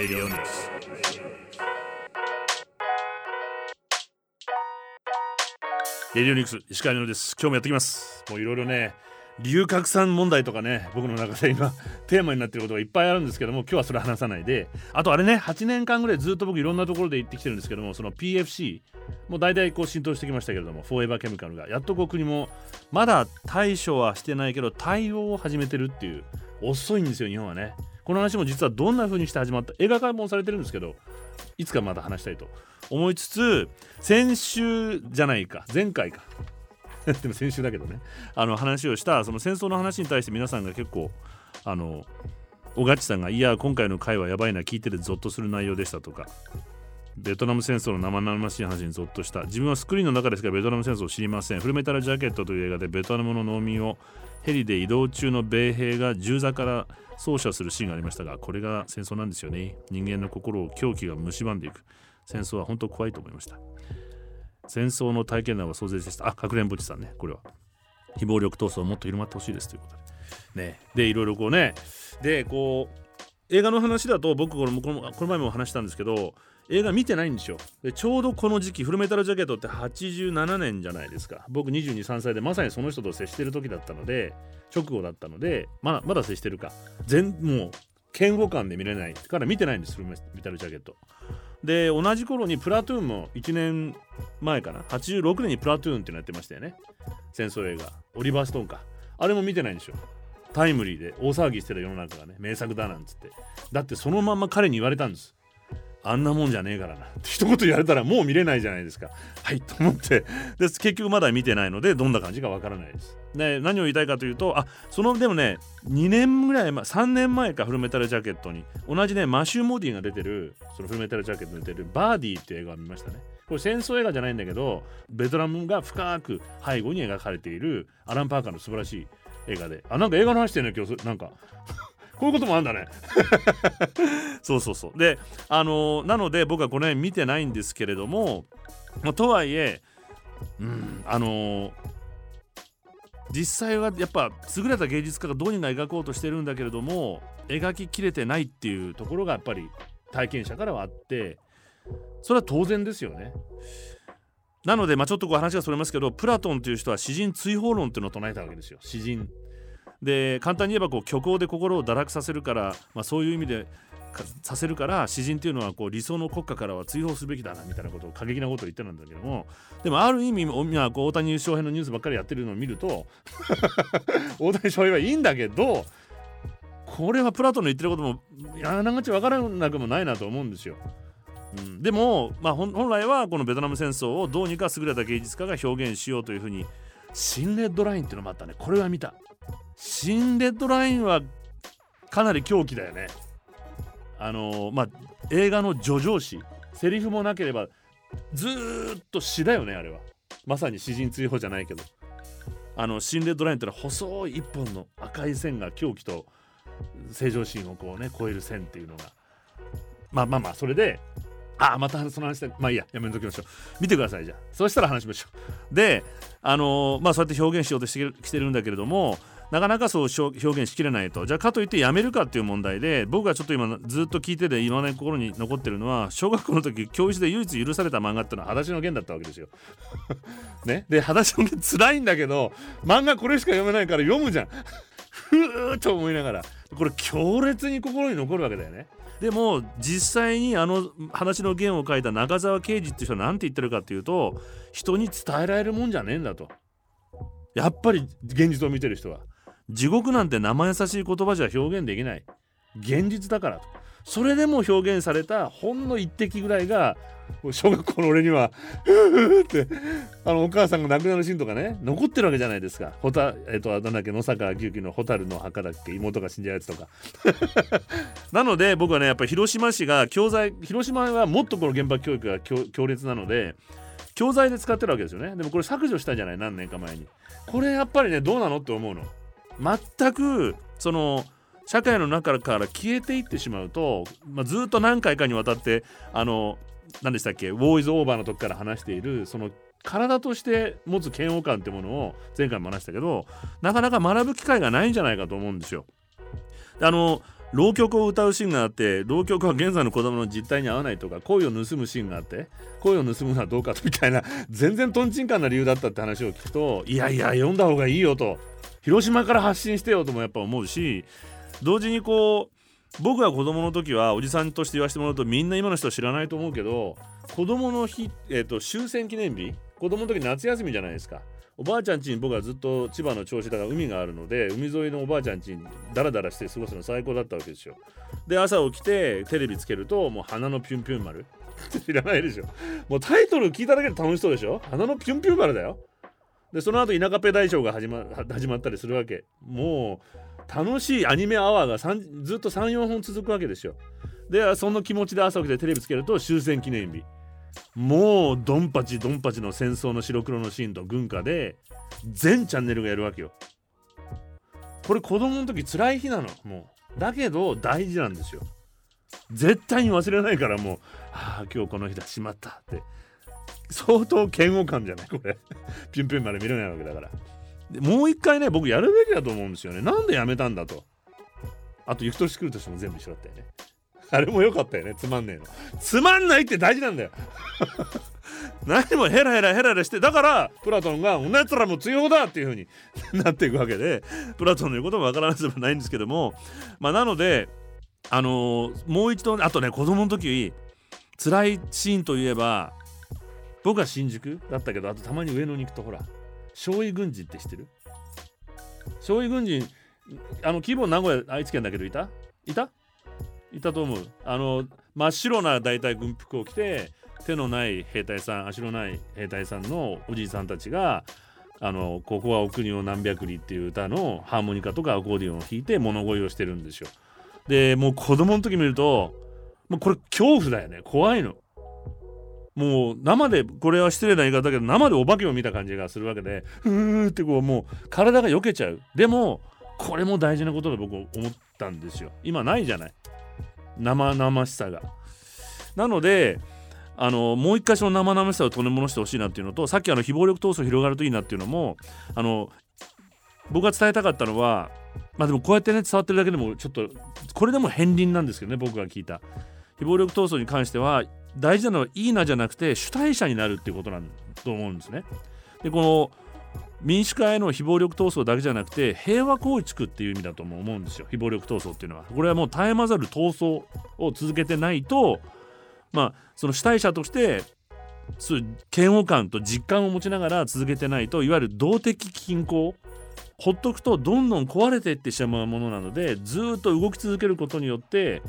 Radio News. レディオニュース石川です。今日もやってきます。もういろいろね流拡散問題とかね僕の中で今テーマになってることがいっぱいあるんですけども今日はそれ話さないで。あとあれね8年間ぐらいずっと僕いろんなところで行ってきてるんですけどもその PFC もう大体こう浸透してきましたけれどもフォーエバーケミカルがやっとこう国もまだ対処はしてないけど対応を始めてるっていう遅いんですよ日本はね。この話も実はどんな風にして始まった映画化もされてるんですけどいつかまた話したいと思いつつ先週じゃないか前回か。でも先週だけどね。あの話をしたその戦争の話に対して皆さんが結構あの小勝さんが「いや今回の回はやばいな聞いててゾッとする内容でした」とかベトナム戦争の生々しい話にゾッとした。自分はスクリーンの中ですがベトナム戦争を知りません。フルメタルジャケットという映画でベトナムの農民をヘリで移動中の米兵が銃座から操作するシーンがありましたがこれが戦争なんですよね。人間の心を狂気が蝕んでいく。戦争は本当怖いと思いました。戦争の体験談は壮絶でした。あかくれんぼちさんね。これは。非暴力闘争をもっと広まってほしいですということで。ね。でいろいろこうね。でこう映画の話だと僕このこのこの前も話したんですけど映画見てないんですよでちょうどこの時期フルメタルジャケットって87年じゃないですか。僕223歳でまさにその人と接してる時だったので直後だったのでまだまだ接してるか。全もう嫌悪感で見れないから見てないんですフルメタルジャケット。で同じ頃にプラトゥーンも1年前かな。86年にプラトゥーンっていうのやってましたよね。戦争映画。オリバーストーンか。あれも見てないんですよタイムリーで大騒ぎしてる世の中がね名作だなんつって。だってそのまま彼に言われたんです。あんなもんじゃねえからな。っ て一言言われたらもう見れないじゃないですか。はいと思って。で結局まだ見てないのでどんな感じかわからないです。で何を言いたいかというとあそのでもね2年ぐらい前3年前かフルメタルジャケットに。同じねマシュー・モディが出てるそのフルメタルジャケットに出てるバーディーっていう映画を見ましたね。これ戦争映画じゃないんだけどベトナムが深く背後に描かれているアラン・パーカーの素晴らしい映画で。あなんか映画の話してるね今日。なんか。こういうこともあるんだね そうそうそうであの、なので僕はこの辺見てないんですけれども、まあ、とはいえうんあの、実際はやっぱ優れた芸術家がどうにか描こうとしてるんだけれども描ききれてないっていうところがやっぱり体験者からはあってそれは当然ですよね。なので、まあ、ちょっとこう話がそれますけどプラトンという人は詩人追放論っていうのを唱えたわけですよ詩人。で簡単に言えばこう虚構で心を堕落させるから、まあ、そういう意味でさせるから詩人っていうのはこう理想の国家からは追放すべきだなみたいなことを過激なことを言ってたんだけどもでもある意味今こう大谷翔平のニュースばっかりやってるのを見ると 大谷翔平はいいんだけどこれはプラトンの言ってることもあながち分からなくもないなと思うんですよ。うん、でも、まあ、本来はこのベトナム戦争をどうにか優れた芸術家が表現しようというふうに新レッドラインっていうのもあったね。これは見た新レッドラインはかなり狂気だよね。あのー、まあ映画の叙情詩。セリフもなければずっと詩だよねあれは。まさに詩人追放じゃないけど。あの新レッドラインってのは細い一本の赤い線が狂気と正常心をこうね超える線っていうのが。まあまあまあそれであまたその話でまあいいややめときましょう見てくださいじゃあそうしたら話しましょうであのー、まあそうやって表現しようとしてきてるんだけれどもなかなかそう表現しきれないとじゃあかといってやめるかっていう問題で僕がちょっと今ずっと聞いてて今の心に残ってるのは小学校の時教室で唯一許された漫画っていうのは「裸足の弦」だったわけですよ。ね、で裸足の弦辛いんだけど漫画これしか読めないから読むじゃん。ふーと思いながらこれ強烈に心に残るわけだよね。でも実際にあの話の弦を書いた中澤啓治っていう人は何て言ってるかっていうと人に伝えられるもんじゃねえんだと。やっぱり現実を見てる人は。地獄なんて生優しい言葉じゃ表現できない現実だからとそれでも表現されたほんの一滴ぐらいが小学校の俺にはってあのお母さんが亡くなるシーンとかね残ってるわけじゃないですか。ほたえっ、となんだっけ野坂久樹の蛍の墓だっけ妹が死んじゃうやつとか。なので僕はねやっぱり広島市が教材広島はもっとこの原爆教育が強烈なので教材で使ってるわけですよね。でもこれ削除したじゃない何年か前に。これやっぱりねどうなのって思うの。全くその社会の中から消えていってしまうと、まあ、ずっと何回かにわたってあの何でしたっけ「ウォーイズ・オーバー」の時から話しているその体として持つ嫌悪感ってものを前回も話したけどなかなか学ぶ機会がないんじゃないかと思うんですよ。であの浪曲を歌うシーンがあって浪曲は現在の子供の実態に合わないとか恋を盗むシーンがあって恋を盗むのはどうかみたいな全然とんちんかんな理由だったって話を聞くといやいや読んだ方がいいよと広島から発信してよともやっぱ思うし同時にこう僕が子供の時はおじさんとして言わせてもらうとみんな今の人は知らないと思うけど子供の日、えーと、終戦記念日子供の時夏休みじゃないですか。おばあちゃん家に僕はずっと千葉の銚子だから海があるので海沿いのおばあちゃん家にダラダラして過ごすの最高だったわけですよ。で朝起きてテレビつけるともう花のピュンピュン丸。知らないでしょ。もうタイトル聞いただけで楽しそうでしょ。花のピュンピュン丸だよ。でその後田舎ペ大賞が始ま始まったりするわけ。もう楽しいアニメアワーがずっと34本続くわけですよ。でその気持ちで朝起きてテレビつけると終戦記念日。もうドンパチドンパチの戦争の白黒のシーンと軍歌で全チャンネルがやるわけよ。これ子供の時辛い日なの。もう。だけど大事なんですよ。絶対に忘れないからもうああ今日この日だしまったって。相当嫌悪感じゃない？これ。ピュンピュンまで見れないわけだから。でもう一回ね僕やるべきだと思うんですよね。なんでやめたんだと。あと行く年来る年も全部一緒だったよね。あれも良かったよね。つまんねえの。つまんないって大事なんだよ。何もヘラヘラヘラヘラしてだからプラトンが「おなつらも強だ!」っていう風に なっていくわけでプラトンの言うこともわからなくてもないんですけども。まあなのであのー、もう一度あとね子供の時辛いシーンといえば僕は新宿だったけどあとたまに上野に行くとほら少尉軍人って知ってる？少尉軍人あの規模名古屋愛知県だけどいた？いた？いたと思う。あの真っ白な大体軍服を着て手のない兵隊さん足のない兵隊さんのおじいさんたちがあのここはお国を何百里っていう歌のハーモニカとかアコーディオンを弾いて物乞いをしてるんですよ。でもう子供の時見るともうこれ恐怖だよね。怖いの。もう生でこれは失礼な言い方だけど生でお化けを見た感じがするわけでふーってこうもう体が避けちゃう。でもこれも大事なことだ僕思ったんですよ。今ないじゃない。生々しさが。なのであのもう一回その生々しさを取り戻してほしいなっていうのとさっきあの非暴力闘争広がるといいなっていうのもあの僕が伝えたかったのはまあでもこうやってね伝わってるだけでもちょっとこれでも片鱗なんですけどね僕が聞いた。非暴力闘争に関しては大事なのはいいなじゃなくて主体者になるっていうことなんと思うんですね。でこの民主化への非暴力闘争だけじゃなくて平和構築っていう意味だとも思うんですよ非暴力闘争っていうのはこれはもう絶え間ざる闘争を続けてないとまあその主体者としてそう嫌悪感と実感を持ちながら続けてないといわゆる動的均衡ほっとくとどんどん壊れていってしまうものなのでずっと動き続けることによって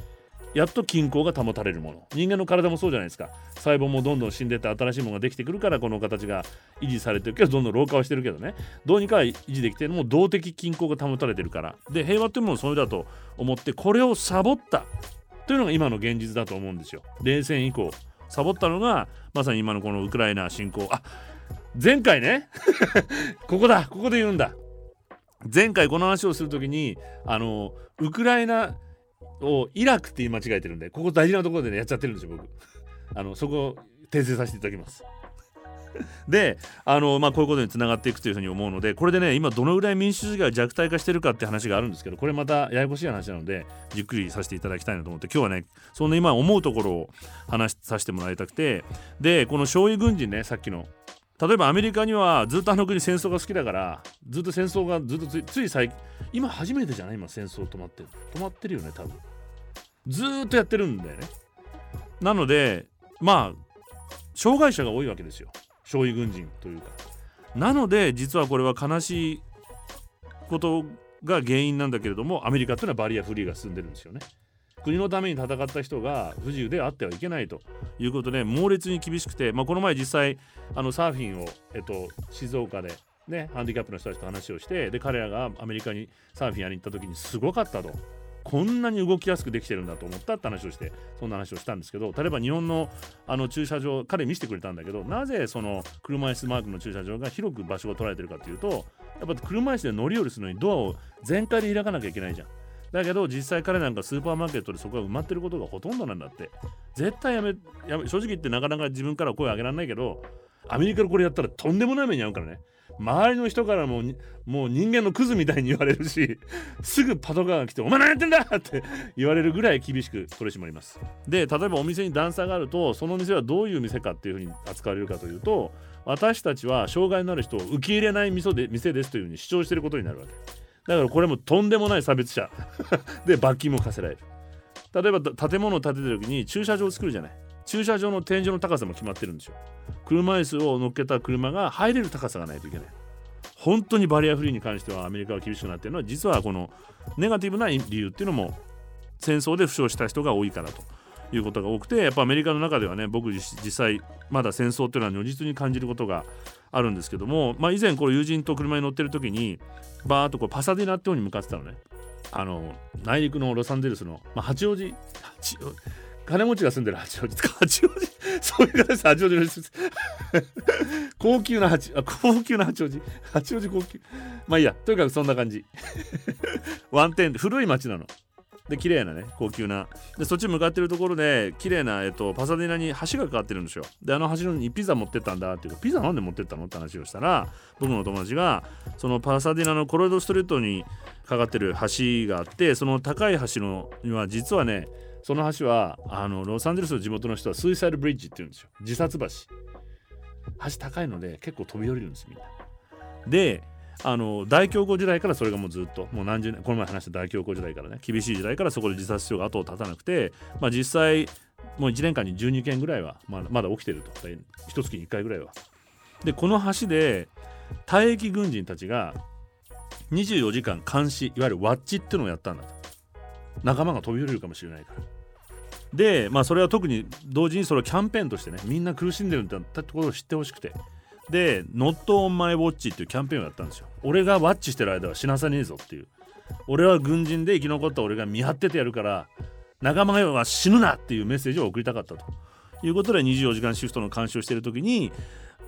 やっと均衡が保たれるもの。人間の体もそうじゃないですか。細胞もどんどん死んでって新しいものができてくるからこの形が維持されてるけどどんどん老化はしてるけどね。どうにか維持できてるもう動的均衡が保たれてるから。で平和っていうものそれだと思ってこれをサボったというのが今の現実だと思うんですよ。冷戦以降サボったのがまさに今のこのウクライナ侵攻。あ前回ね。ここだ。ここで言うんだ。前回この話をするときにあのウクライナをイラクって言い間違えてるんでここ大事なところでねやっちゃってるんですよ僕。あのそこ訂正させていただきます。であの、まあ、こういうことにつながっていくというふうに思うのでこれでね今どのぐらい民主主義が弱体化してるかって話があるんですけどこれまたややこしい話なのでじっくりさせていただきたいなと思って今日はねそんな今思うところを話させてもらいたくてでこの将尉軍人ねさっきの例えばアメリカにはずっとあの国戦争が好きだからずっと戦争がずっとつい最近今初めてじゃない？今戦争止まってる。止まってるよね多分。ずっとやってるんだよね。なのでまあ障害者が多いわけですよ。将尉軍人というか。なので実はこれは悲しいことが原因なんだけれどもアメリカっていうのはバリアフリーが進んでるんですよね。国のために戦った人が不自由であってはいけないということで猛烈に厳しくて、まあ、この前実際あのサーフィンを、えっと、静岡で、ね、ハンディキャップの人たちと話をしてで彼らがアメリカにサーフィンやりに行った時にすごかったと。こんなに動きやすくできてるんだと思ったって話をしてそんな話をしたんですけど例えば日本のあの駐車場彼見せてくれたんだけどなぜその車椅子マークの駐車場が広く場所が取られてるかというとやっぱ車椅子で乗り降りするのにドアを全開で開かなきゃいけないじゃん。だけど実際彼なんかスーパーマーケットでそこが埋まってることがほとんどなんだって絶対やめやめ正直言ってなかなか自分から声上げられないけどアメリカでこれやったらとんでもない目に遭うからね周りの人からももう人間のクズみたいに言われるしすぐパトカーが来て「お前何やってんだ!」って言われるぐらい厳しく取り締まります。で例えばお店に段差があるとその店はどういう店かっていうふうに扱われるかというと私たちは障害のある人を受け入れない店で店ですというふうに主張していることになるわけ。だからこれもとんでもない差別者。で罰金も課せられる。例えば建物を建ててる時に駐車場を作るじゃない。駐車場の天井の高さも決まってるんですよ。車椅子を乗っけた車が入れる高さがないといけない。本当にバリアフリーに関してはアメリカは厳しくなっているのは実はこのネガティブな理由っていうのも戦争で負傷した人が多いからということが多くてやっぱアメリカの中ではね僕実際まだ戦争っていうのは如実に感じることがあるんですけども、まあ、以前これ友人と車に乗ってる時にバーッとこうパサディナって方に向かってたのね。あの内陸のロサンゼルスの、まあ、八王子金持ちが住んでる八王子。八王子？そういう形八王子の 高級な八あ高級な八王子？八王子高級？まあいいや。とにかくそんな感じ。ワンテンで古い町なの。で綺麗なね高級な。でそっち向かってるところで綺麗なえっとパサディナに橋がかかってるんですよ。であの橋にピザ持ってったんだっていうかピザなんで持ってったのって話をしたら僕の友達がそのパサディナのコロイドストリートにかかってる橋があってその高い橋のには実はねその橋はあのロサンゼルスの地元の人はスイサイドブリッジって言うんですよ。自殺橋。橋高いので結構飛び降りるんですみんな。であの大恐慌時代からそれがもうずっと。もう何十年この前話した大恐慌時代からね。厳しい時代からそこで自殺しようが後を絶たなくて、まあ、実際もう1年間に12件ぐらいはまだまだ起きてると。一月に1回ぐらいは。でこの橋で退役軍人たちが24時間監視いわゆるワッチっていうのをやったんだと。仲間が飛び降りるかもしれないから。でまあそれは特に同時にそれをキャンペーンとしてねみんな苦しんでるんだったところを知ってほしくて。で「Not on my watch」っていうキャンペーンをやったんですよ。俺がワッチしてる間は死なさねえぞっていう。俺は軍人で生き残った俺が見張っててやるから仲間が死ぬなっていうメッセージを送りたかったと。いうことで24時間シフトの監視をしている時に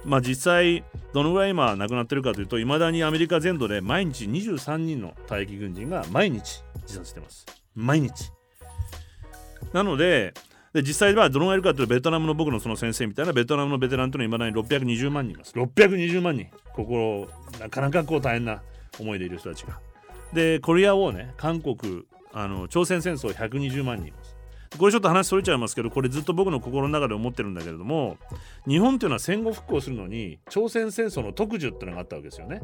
まあ実際どのぐらい今亡くなってるかというといまだにアメリカ全土で毎日23人の退役軍人が毎日自殺してます。毎日。なのでで実際はどのぐらいいるかというとベトナムの僕のその先生みたいなベトナムのベテランというのはいまだに620万人います。620万人。心なかなかこう大変な思いでいる人たちが。でコリアをね韓国あの朝鮮戦争120万人います。これちょっと話それちゃいますけどこれずっと僕の心の中で思ってるんだけれども日本っていうのは戦後復興するのに朝鮮戦争の特需っていうのがあったわけですよね。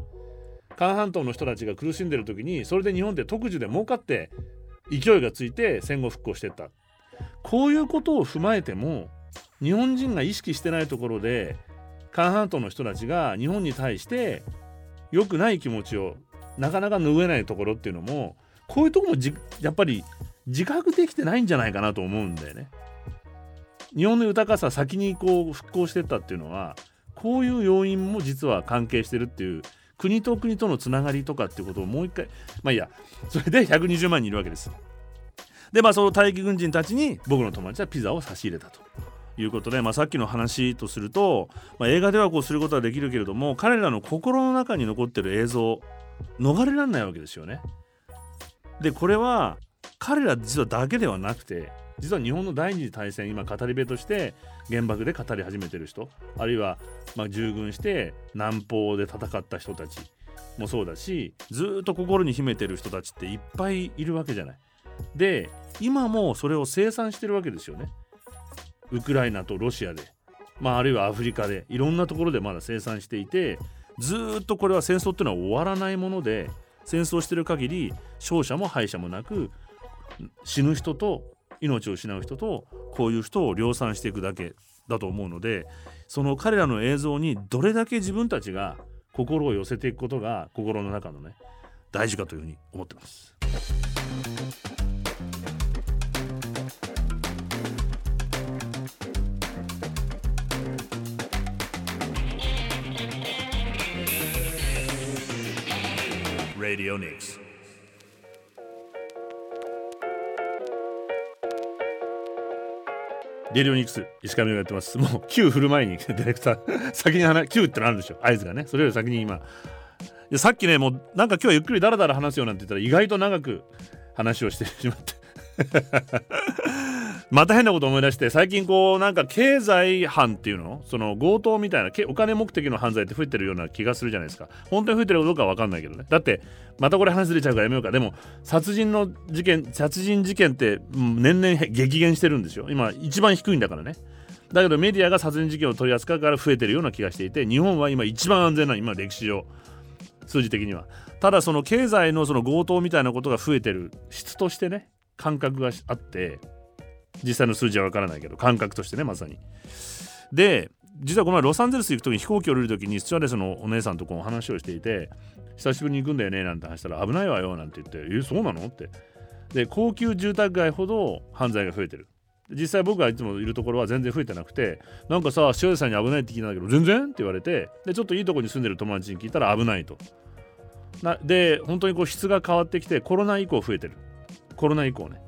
韓半島の人たちが苦しんでる時にそれで日本って特需で儲かって勢いがついて戦後復興してったこういうことを踏まえても日本人が意識してないところで韓半島の人たちが日本に対して良くない気持ちをなかなか拭えないところっていうのもこういうとこもやっぱり自覚できてないんじゃないかなと思うんだよね。日本の豊かさ先にこう復興してったっていうのはこういう要因も実は関係してるっていう国と国とのつながりとかっていうことをもう一回まあいいやそれで120万人いるわけです。でまあその待機軍人たちに僕の友達はピザを差し入れたと。いうことで、まあ、さっきの話とすると、まあ、映画ではこうすることはできるけれども彼らの心の中に残ってる映像逃れられないわけですよね。でこれは彼ら実はだけではなくて実は日本の第二次大戦今語り部として原爆で語り始めてる人あるいはまあ従軍して南方で戦った人たちもそうだしずっと心に秘めてる人たちっていっぱいいるわけじゃない。で今もそれを生産してるわけですよね。ウクライナとロシアで、まあ、あるいはアフリカでいろんなところでまだ生産していてずっとこれは戦争っていうのは終わらないもので戦争してる限り勝者も敗者もなく死ぬ人と命を失う人とこういう人を量産していくだけだと思うのでその彼らの映像にどれだけ自分たちが心を寄せていくことが心の中のね大事かというふうに思ってます。Radio Nix. デリオニクス石上がやってます。もう9振る前に ディレクター先に話9ってのあるでしょ。合図がね。それより先に今。さっきねもうなんか今日はゆっくりだらだら話すよなんて言ったら意外と長く話をしてしまって。また変なこと思い出して最近こうなんか経済犯っていうの？その強盗みたいなお金目的の犯罪って増えてるような気がするじゃないですか。本当に増えてるかどうかは分かんないけどね。だってまたこれ話ずれちゃうからやめようか。でも殺人の事件殺人事件って年々激減してるんですよ。今一番低いんだからね。だけどメディアが殺人事件を取り扱うから増えてるような気がしていて日本は今一番安全な今歴史上数字的には。ただその経済のその強盗みたいなことが増えてる質としてね感覚があって実際の数字はわからないけど感覚としてねまさに。で実はこの前ロサンゼルス行く時に飛行機降りる時にスチュワレスのお姉さんとこう話をしていて久しぶりに行くんだよねなんて話したら危ないわよなんて言ってえそうなの？って。で高級住宅街ほど犯罪が増えてる。実際僕がいつもいるところは全然増えてなくてなんかさ視聴者さんに危ないって聞いたんだけど全然？って言われてでちょっといいとこに住んでる友達に聞いたら危ないと。なで本当にこう質が変わってきてコロナ以降増えてる。コロナ以降ね。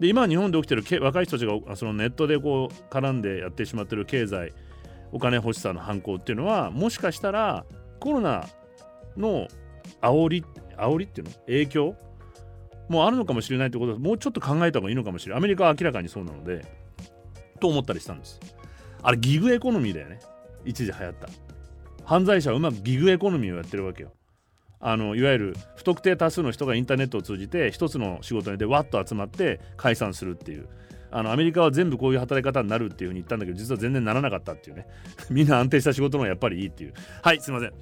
で今日本で起きてる若い人たちがそのネットでこう絡んでやってしまってる経済お金欲しさの犯行っていうのはもしかしたらコロナの煽り煽りっていうの？影響？もうあるのかもしれないってことはもうちょっと考えた方がいいのかもしれない。アメリカは明らかにそうなのでと思ったりしたんです。あれギグエコノミーだよね。一時流行った。犯罪者はうまくギグエコノミーをやってるわけよ。あのいわゆる不特定多数の人がインターネットを通じて一つの仕事でわっと集まって解散するっていう。あのアメリカは全部こういう働き方になるっていうふうに言ったんだけど実は全然ならなかったっていうね。みんな安定した仕事の方がやっぱりいいっていう。はいすいません。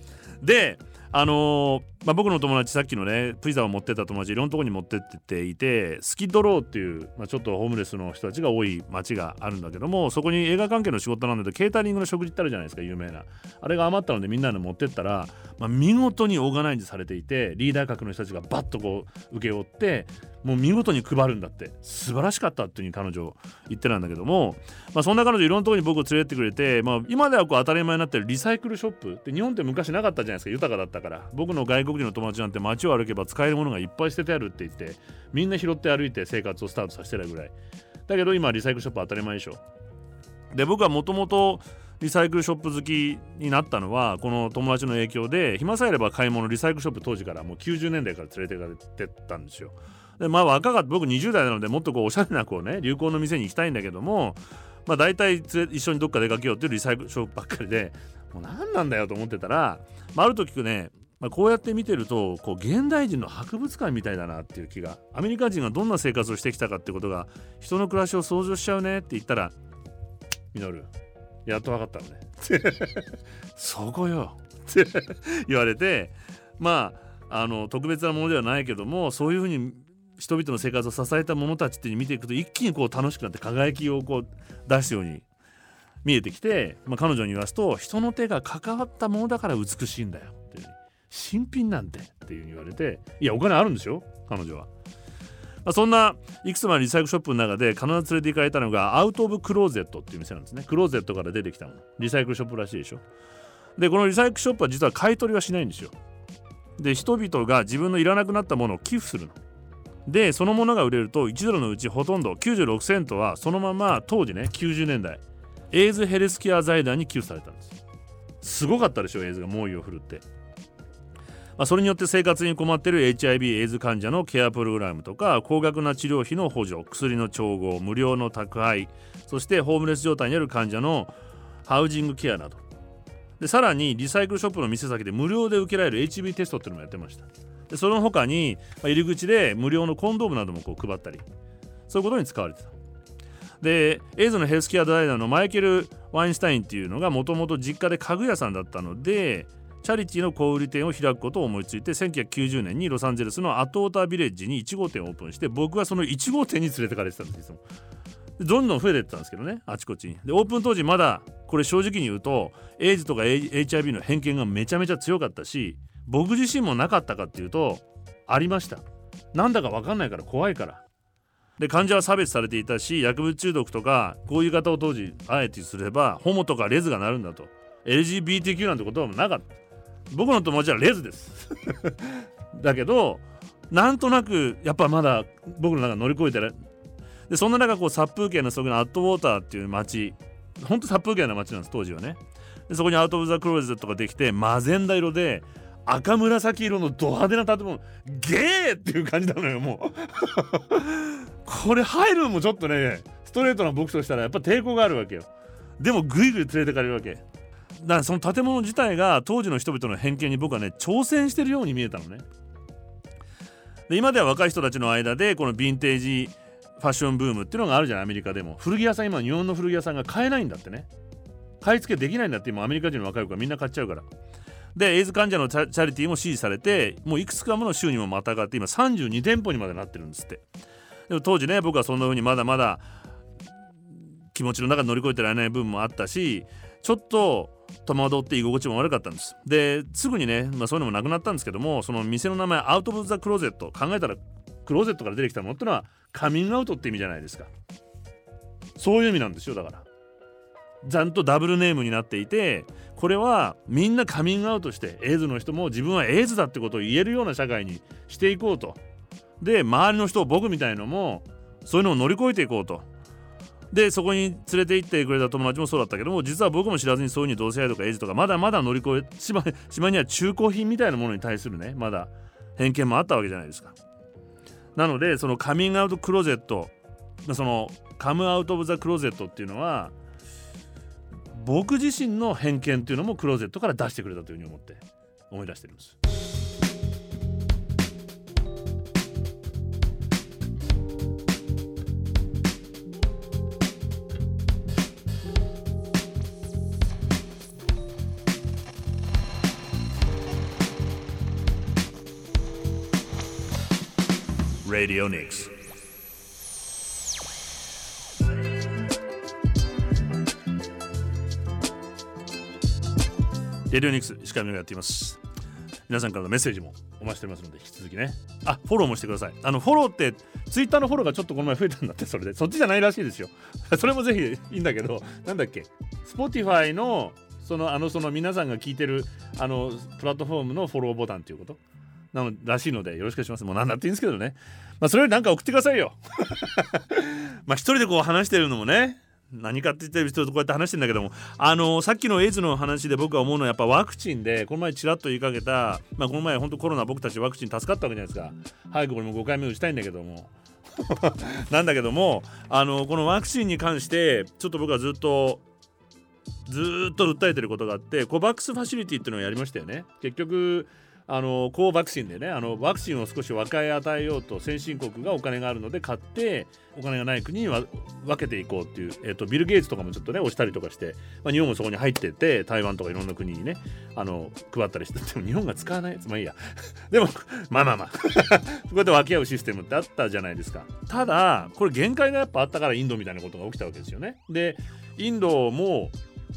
であのー、まあ、僕の友達さっきのねプリザを持ってた友達いろんなとこに持ってっていてスキッドローっていう、まあ、ちょっとホームレスの人たちが多い町があるんだけどもそこに映画関係の仕事なんだけどケータリングの食事ってあるじゃないですか有名な。あれが余ったのでみんなで持ってったら、まあ、見事にオーガナイズされていてリーダー格の人たちがバッとこう請け負ってもう見事に配るんだって。素晴らしかったっていうふうに彼女言ってたんだけども、まあ、そんな彼女いろんなとこに僕を連れてってくれて、まあ、今ではこう当たり前になってるリサイクルショップって日本って昔なかったじゃないですか。豊かだったから。僕の外国人の友達なんて街を歩けば使えるものがいっぱい捨ててあるって言ってみんな拾って歩いて生活をスタートさせてるぐらい。だけど今リサイクルショップ当たり前でしょ。で僕はもともとリサイクルショップ好きになったのはこの友達の影響で暇さえあれば買い物リサイクルショップ当時からもう90年代から連れてかれてたんですよ。でまあ若かった僕20代なのでもっとこうおしゃれなこうね流行の店に行きたいんだけどもまあ大体一緒にどっか出かけようっていうリサイクルショップばっかりでもう何なんだよと思ってたら、まあ、ある時ねまあ、こうやって見てるとこう現代人の博物館みたいだなっていう気がアメリカ人がどんな生活をしてきたかってことが人の暮らしを想像しちゃうねって言ったら「ミノルやっと分かったのね」そこよ。って言われてまああの特別なものではないけどもそういうふうに人々の生活を支えた者たちっていうに見ていくと一気にこう楽しくなって輝きをこう出すように見えてきて、まあ、彼女に言わすと人の手が関わったものだから美しいんだよっていう新品なんてっていうふうに言われていやお金あるんですよ彼女は。まあ、そんないくつものリサイクルショップの中で必ず連れて行かれたのがアウト・オブ・クローゼットっていう店なんですね。クローゼットから出てきたもの。リサイクルショップらしいでしょ。で、このリサイクルショップは実は買い取りはしないんですよ。で、人々が自分のいらなくなったものを寄付するの。でそのものが売れると1ドルのうちほとんど96セントはそのまま当時ね90年代エイズヘルスケア財団に寄付されたんです。すごかったでしょエイズが猛威を振るって、まあ、それによって生活に困っている HIV エイズ患者のケアプログラムとか高額な治療費の補助薬の調合無料の宅配そしてホームレス状態にある患者のハウジングケアなど。でさらにリサイクルショップの店先で無料で受けられる HIV テストっていうのもやってました。でその他に、入り口で無料のコンドームなどもこう配ったりそういうことに使われてた。でエイズのヘルスケアダイナーのマイケル・ワインスタインっていうのがもともと実家で家具屋さんだったのでチャリティーの小売店を開くことを思いついて1990年にロサンゼルスのアトータービレッジに1号店をオープンして僕はその1号店に連れてかれてたんですよどんどん増えていったんですけどねあちこちに。でオープン当時まだこれ正直に言うとエイズとか HIV の偏見がめちゃめちゃ強かったし僕自身もなかったかっていうとありました。なんだか分かんないから怖いから。で患者は差別されていたし薬物中毒とかこういう方を当時あえてすればホモとかレズがなるんだと。LGBTQ なんて言葉もなかった。僕の友達はレズです。だけどなんとなくやっぱまだ僕の中乗り越えてる。でそんな中こう殺風景のそこにアットウォーターっていう街。ほんと殺風景な街なんです当時はね。でそこにアウト・オブ・ザ・クローゼットができてマゼンダ色で赤紫色のド派手な建物。ゲーっていう感じなのよもう。これ入るのもちょっとねストレートな僕としたらやっぱ抵抗があるわけよ。でもぐいぐい連れてかれるわけ。だからその建物自体が当時の人々の偏見に僕はね挑戦してるように見えたのね。で今では若い人たちの間でこのヴィンテージファッションブームっていうのがあるじゃないアメリカでも。古着屋さん今日本の古着屋さんが買えないんだってね。買い付けできないんだって今アメリカ人の若い子がみんな買っちゃうから。でエイズ患者のチャリティーも支持されてもういくつかもの州にもまたがって今32店舗にまでなってるんですって。でも当時ね僕はそんな風にまだまだ気持ちの中で乗り越えてられない部分もあったしちょっと戸惑って居心地も悪かったんです。ですぐにね、まあ、そういうのもなくなったんですけどもその店の名前アウト・オブ・ザ・クローゼット考えたらクローゼットから出てきたものってのはカミングアウトって意味じゃないですか。そういう意味なんですよだから。ちゃんとダブルネームになっていてこれはみんなカミングアウトしてエイズの人も自分はエイズだってことを言えるような社会にしていこうと。で周りの人僕みたいのもそういうのを乗り越えていこうと。でそこに連れて行ってくれた友達もそうだったけども実は僕も知らずにそういうふうに同性愛とかエイズとかまだまだ乗り越えしましまには中古品みたいなものに対するねまだ偏見もあったわけじゃないですか。なのでそのカミングアウトクローゼットそのカムアウト・オブ・ザ・クローゼットっていうのは僕自身の偏見っていうのもクローゼットから出してくれたというふうに思って思い出してるんです。Radio Nix. レディオニクス石川美がやっています。皆さんからのメッセージもお待ちしておりますので引き続きね。あフォローもしてください。あのフォローってツイッターのフォローがちょっとこの前増えたんだってそれでそっちじゃないらしいですよ。それもぜひいいんだけどなんだっけ？Spotify のそのあのその皆さんが聞いてるあのプラットフォームのフォローボタンっていうこと？なのらしいのでよろしくお願いします。もう何だっていいんですけどね。まあそれより何か送ってくださいよ。まあ一人でこう話してるのもね。何かって言ってる人とこうやって話してんだけどもあのさっきのエイズの話で僕が思うのはやっぱワクチンでこの前ちらっと言いかけた、まあ、この前本当コロナ僕たちワクチン助かったわけじゃないですか。早くこれも5回目打ちたいんだけども。なんだけどもあのこのワクチンに関してちょっと僕はずっとずっと訴えてることがあってコバックスファシリティっていうのをやりましたよね。結局あの高ワクチンでねあのワクチンを少し分け与えようと先進国がお金があるので買ってお金がない国には分けていこうっていう、えーと、ビル・ゲイツとかもちょっとね押したりとかして、まあ、日本もそこに入ってて台湾とかいろんな国にねあの配ったりしてでも日本が使わないやつ。まあいいや。でもまあまあまあ。そ こで分け合うシステムってあったじゃないですか。ただこれ限界がやっぱあったからインドみたいなことが起きたわけですよね。でインドも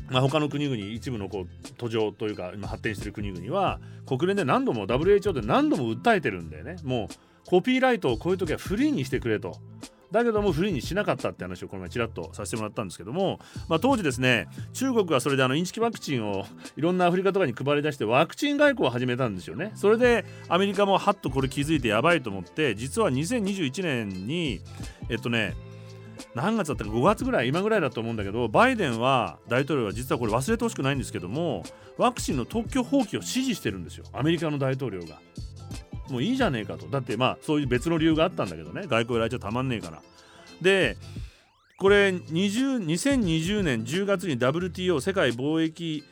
まあ、他の国々一部のこう途上というか今発展している国々は国連で何度も WHO で何度も訴えてるんだよね。もうコピーライトをこういう時はフリーにしてくれと。だけどもフリーにしなかったって話をこの前ちらっとさせてもらったんですけども、まあ、当時ですね中国はそれであのインチキワクチンをいろんなアフリカとかに配り出してワクチン外交を始めたんですよね。それでアメリカもはっとこれ気づいてやばいと思って実は2021年にえっとね何月だったか5月ぐらい今ぐらいだと思うんだけどバイデンは大統領は実はこれ忘れてほしくないんですけどもワクチンの特許放棄を支持してるんですよアメリカの大統領が。もういいじゃねえかとだってまあそういう別の理由があったんだけどね外交来ちゃたまんねえから。でこれ20 2020年10月に WTO 世界貿易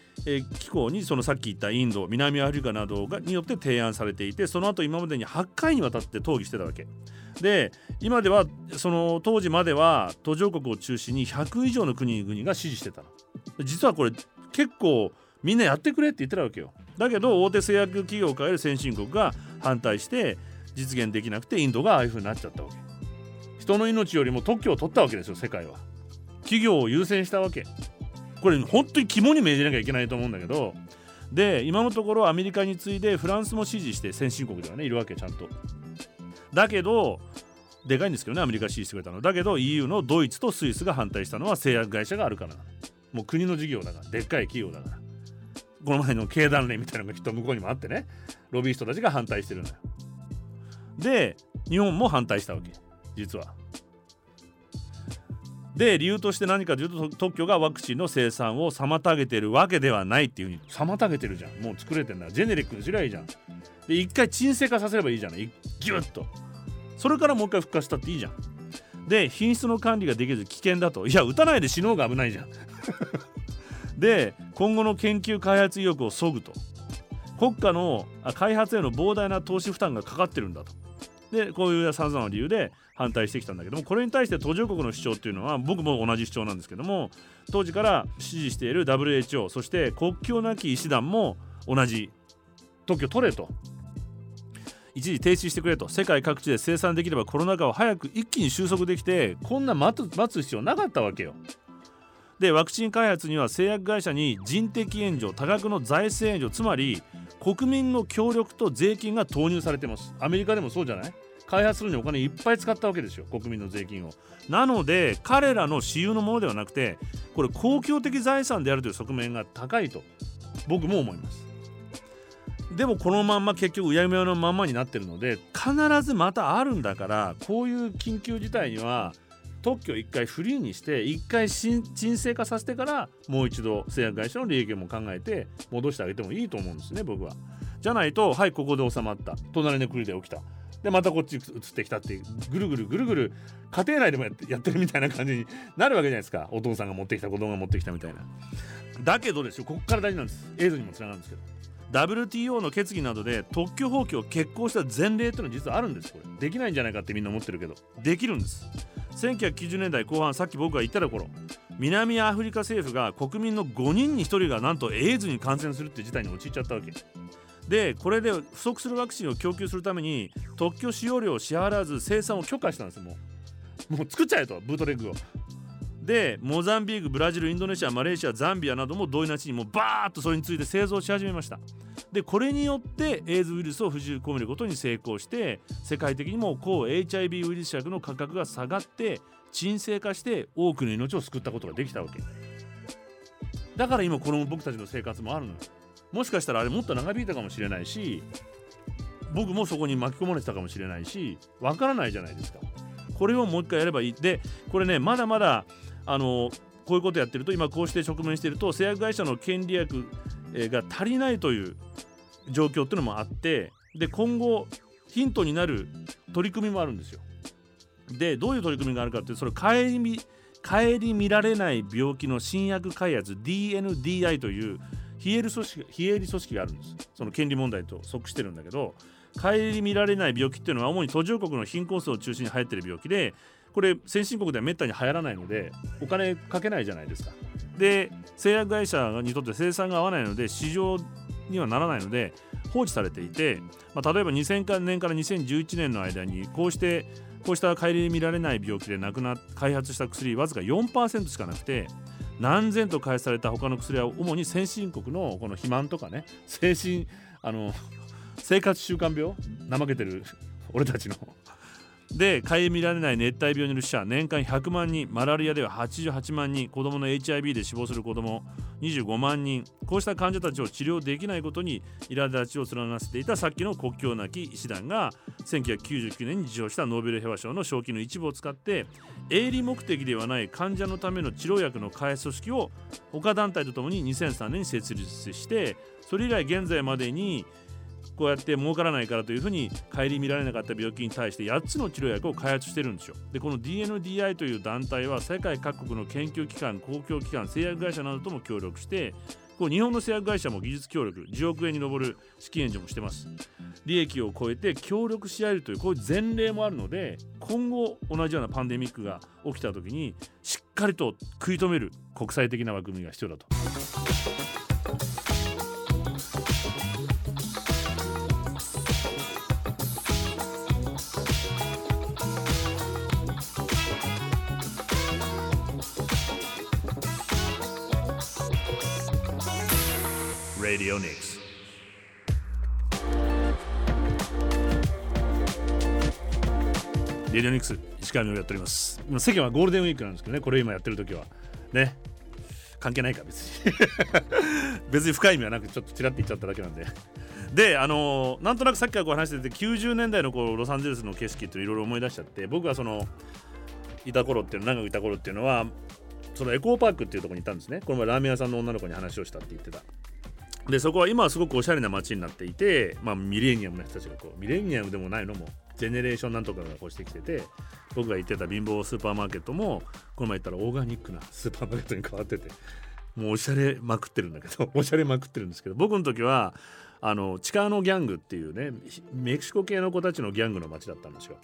機構にそのさっき言ったインド南アフリカなどがによって提案されていてその後今までに8回にわたって討議してたわけで今ではその当時までは途上国を中心に100以上の国々が支持してたの。実はこれ結構みんなやってくれって言ってたわけよ。だけど大手製薬企業を変える先進国が反対して実現できなくてインドがああいう風になっちゃったわけ。人の命よりも特許を取ったわけですよ世界は。企業を優先したわけ。これ本当に肝に銘じなきゃいけないと思うんだけど。で今のところアメリカに次いでフランスも支持して先進国ではねいるわけちゃんと。だけどでかいんですけどねアメリカ支持してくれたの。だけど EU のドイツとスイスが反対したのは製薬会社があるからもう国の事業だから。でっかい企業だから。この前の経団連みたいなのがきっと向こうにもあってね。ロビーストたちが反対してるのよ。で日本も反対したわけ。実は。で理由として何かというと特許がワクチンの生産を妨げてるわけではないっていうふうに妨げてるじゃん。もう作れてんだ。ジェネリックにすりゃいいじゃん。で一回沈静化させればいいじゃない。ギュッと。それからもう一回復活したっていいじゃん。で品質の管理ができず危険だと。いや打たないで死のうが危ないじゃん。で今後の研究開発意欲を削ぐと。国家の開発への膨大な投資負担がかかってるんだと。でこういうさまざまな理由で反対してきたんだけどもこれに対して途上国の主張っていうのは僕も同じ主張なんですけども当時から支持している WHO そして国境なき医師団も同じ特許取れと一時停止してくれと世界各地で生産できればコロナ禍を早く一気に収束できてこんな待つ待つ必要なかったわけよ。でワクチン開発には製薬会社に人的援助多額の財政援助つまり国民の協力と税金が投入されてます。アメリカでもそうじゃない？開発するにお金いっぱい使ったわけですよ国民の税金を。なので彼らの私有のものではなくてこれ公共的財産であるという側面が高いと僕も思います。でもこのまんま結局うやむやのまんまになってるので必ずまたあるんだからこういう緊急事態には特許を1回フリーにして1回沈静化させてからもう一度製薬会社の利益も考えて戻してあげてもいいと思うんですね僕は。じゃないとはいここで収まった。隣の国で起きた。でまたこっち移ってきたってぐるぐるぐるぐる家庭内でもやってやってるみたいな感じになるわけじゃないですか。お父さんが持ってきた子供が持ってきたみたいな。だけどですよここから大事なんです。エイズにもつながるんですけど。WTO の決議などで特許放棄を決行した前例というのは実はあるんです。これ。できないんじゃないかってみんな思ってるけど。できるんです。1990年代後半さっき僕が言ったところ。南アフリカ政府が国民の5人に1人がなんとエイズに感染するって事態に陥っちゃったわけ。でこれで不足するワクチンを供給するために特許使用料を支払わず生産を許可したんです。もう。もう作っちゃえと。ブートレッグを。でモザンビークブラジルインドネシアマレーシアザンビアなども同意なしにもバーッとそれについて製造し始めました。でこれによってエイズウイルスを封じ込めることに成功して世界的にも抗 HIV ウイルス薬の価格が下がって沈静化して多くの命を救ったことができたわけ。だから今この僕たちの生活もあるのもしかしたらあれもっと長引いたかもしれないし僕もそこに巻き込まれてたかもしれないしわからないじゃないですか。これをもう一回やればいい。でこれねまだまだあのこういうことやってると今こうして直面していると製薬会社の権利薬が足りないという状況っていうのもあってで今後ヒントになる取り組みもあるんですよ。でどういう取り組みがあるかってそれ顧み顧みられない病気の新薬開発 DNDI という非営利組織非営利組織があるんですその権利問題と即してるんだけど顧みられない病気っていうのは主に途上国の貧困層を中心に流行ってる病気でこれ先進国ではめったに流行らないのでお金かけないじゃないですか。で製薬会社にとって生産が合わないので市場にはならないので放置されていて、まあ、例えば2000年から2011年の間にこうしてこうした顧みられない病気で亡くな開発した薬わずか4%しかなくて何千と開発された他の薬は主に先進国のこの肥満とかね精神あの生活習慣病怠けてる俺たちので顧みられない熱帯病による死者年間100万人マラリアでは88万人子どもの HIV で死亡する子ども25万人。こうした患者たちを治療できないことに苛立ちを連なせていたさっきの国境なき医師団が1999年に受賞したノーベル平和賞の賞金の一部を使って営利目的ではない患者のための治療薬の開発組織を他団体とともに2003年に設立してそれ以来現在までにこうやって儲からないからというふうに顧みられなかった病気に対して8つの治療薬を開発してるんですよ。でこの DNDI という団体は世界各国の研究機関公共機関製薬会社などとも協力してこう日本の製薬会社も技術協力10億円に上る資金援助もしてます利益を超えて協力し合えるというこういう前例もあるので今後同じようなパンデミックが起きた時にしっかりと食い止める国際的な枠組みが必要だと。Radio Nix レディオニクス石川みをやっております。世間はゴールデンウィークなんですけどねこれ今やってる時は。ね。関係ないか別に。別に深い意味はなくちょっとちらって言っちゃっただけなんで。であのー、なんとなくさっきからこう話してて90年代のこうロサンゼルスの景色っていろいろ思い出しちゃって僕がそのいた頃っていうの長くいた頃っていうのはそのエコーパークっていうところにいたんですね。この前ラーメン屋さんの女の子に話をしたって言ってた。でそこは今はすごくおしゃれな街になっていて、まあ、ミレニアムの人たちがこうミレニアムでもないの？もジェネレーションなんとかがこうしてきてて僕が行ってた貧乏スーパーマーケットもこの前行ったらオーガニックなスーパーマーケットに変わっててもうおしゃれまくってるんだけど おしゃれまくってるんですけど僕の時はあの地下のギャングっていうねメキシコ系の子たちのギャングの街だったんですよ。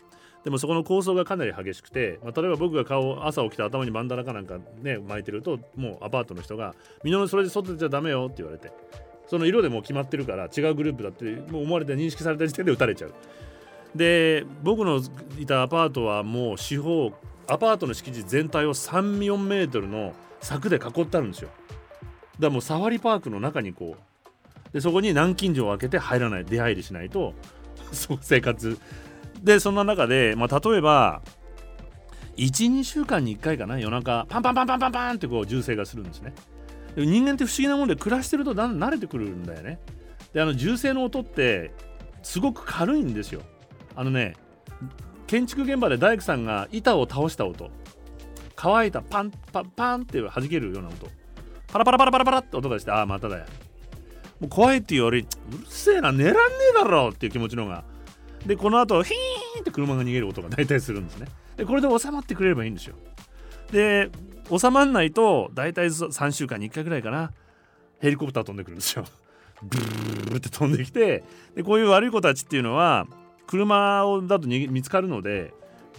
でもそこの構想がかなり激しくて、まあ、例えば僕が顔朝起きて頭にバンダナかなんかね巻いてるともうアパートの人が「みのるそれで外出ちゃダメよ」って言われてその色でも決まってるから違うグループだってもう思われて認識された時点で撃たれちゃう。で僕のいたアパートはもう四方アパートの敷地全体を34メートルの柵で囲ってあるんですよ。だからもうサファリパークの中にこうでそこに南京錠を開けて入らない出入りしないと そう生活。でそんな中で、まあ、例えば12週間に1回かな夜中パンパンパンパンパンパンってこう銃声がするんですね。人間って不思議なもんで暮らしてるとだんだん慣れてくるんだよね。であの銃声の音ってすごく軽いんですよ。あのね建築現場で大工さんが板を倒した音。乾いたパンパンパンって弾けるような音。パラパラパラパラパラって音がしてああまただよもう怖いっていうよりうるせえな寝らんねえだろっていう気持ちの方が。でこの後ヒーンって車が逃げる音が大体するんですね。でこれで収まってくれればいいんですよ。で収まんないと大体3週間に1回ぐらいかな。ヘリコプター飛んでくるんですよ。ブーって飛んできてでこういう悪い子たちっていうのは車をだと見つかるので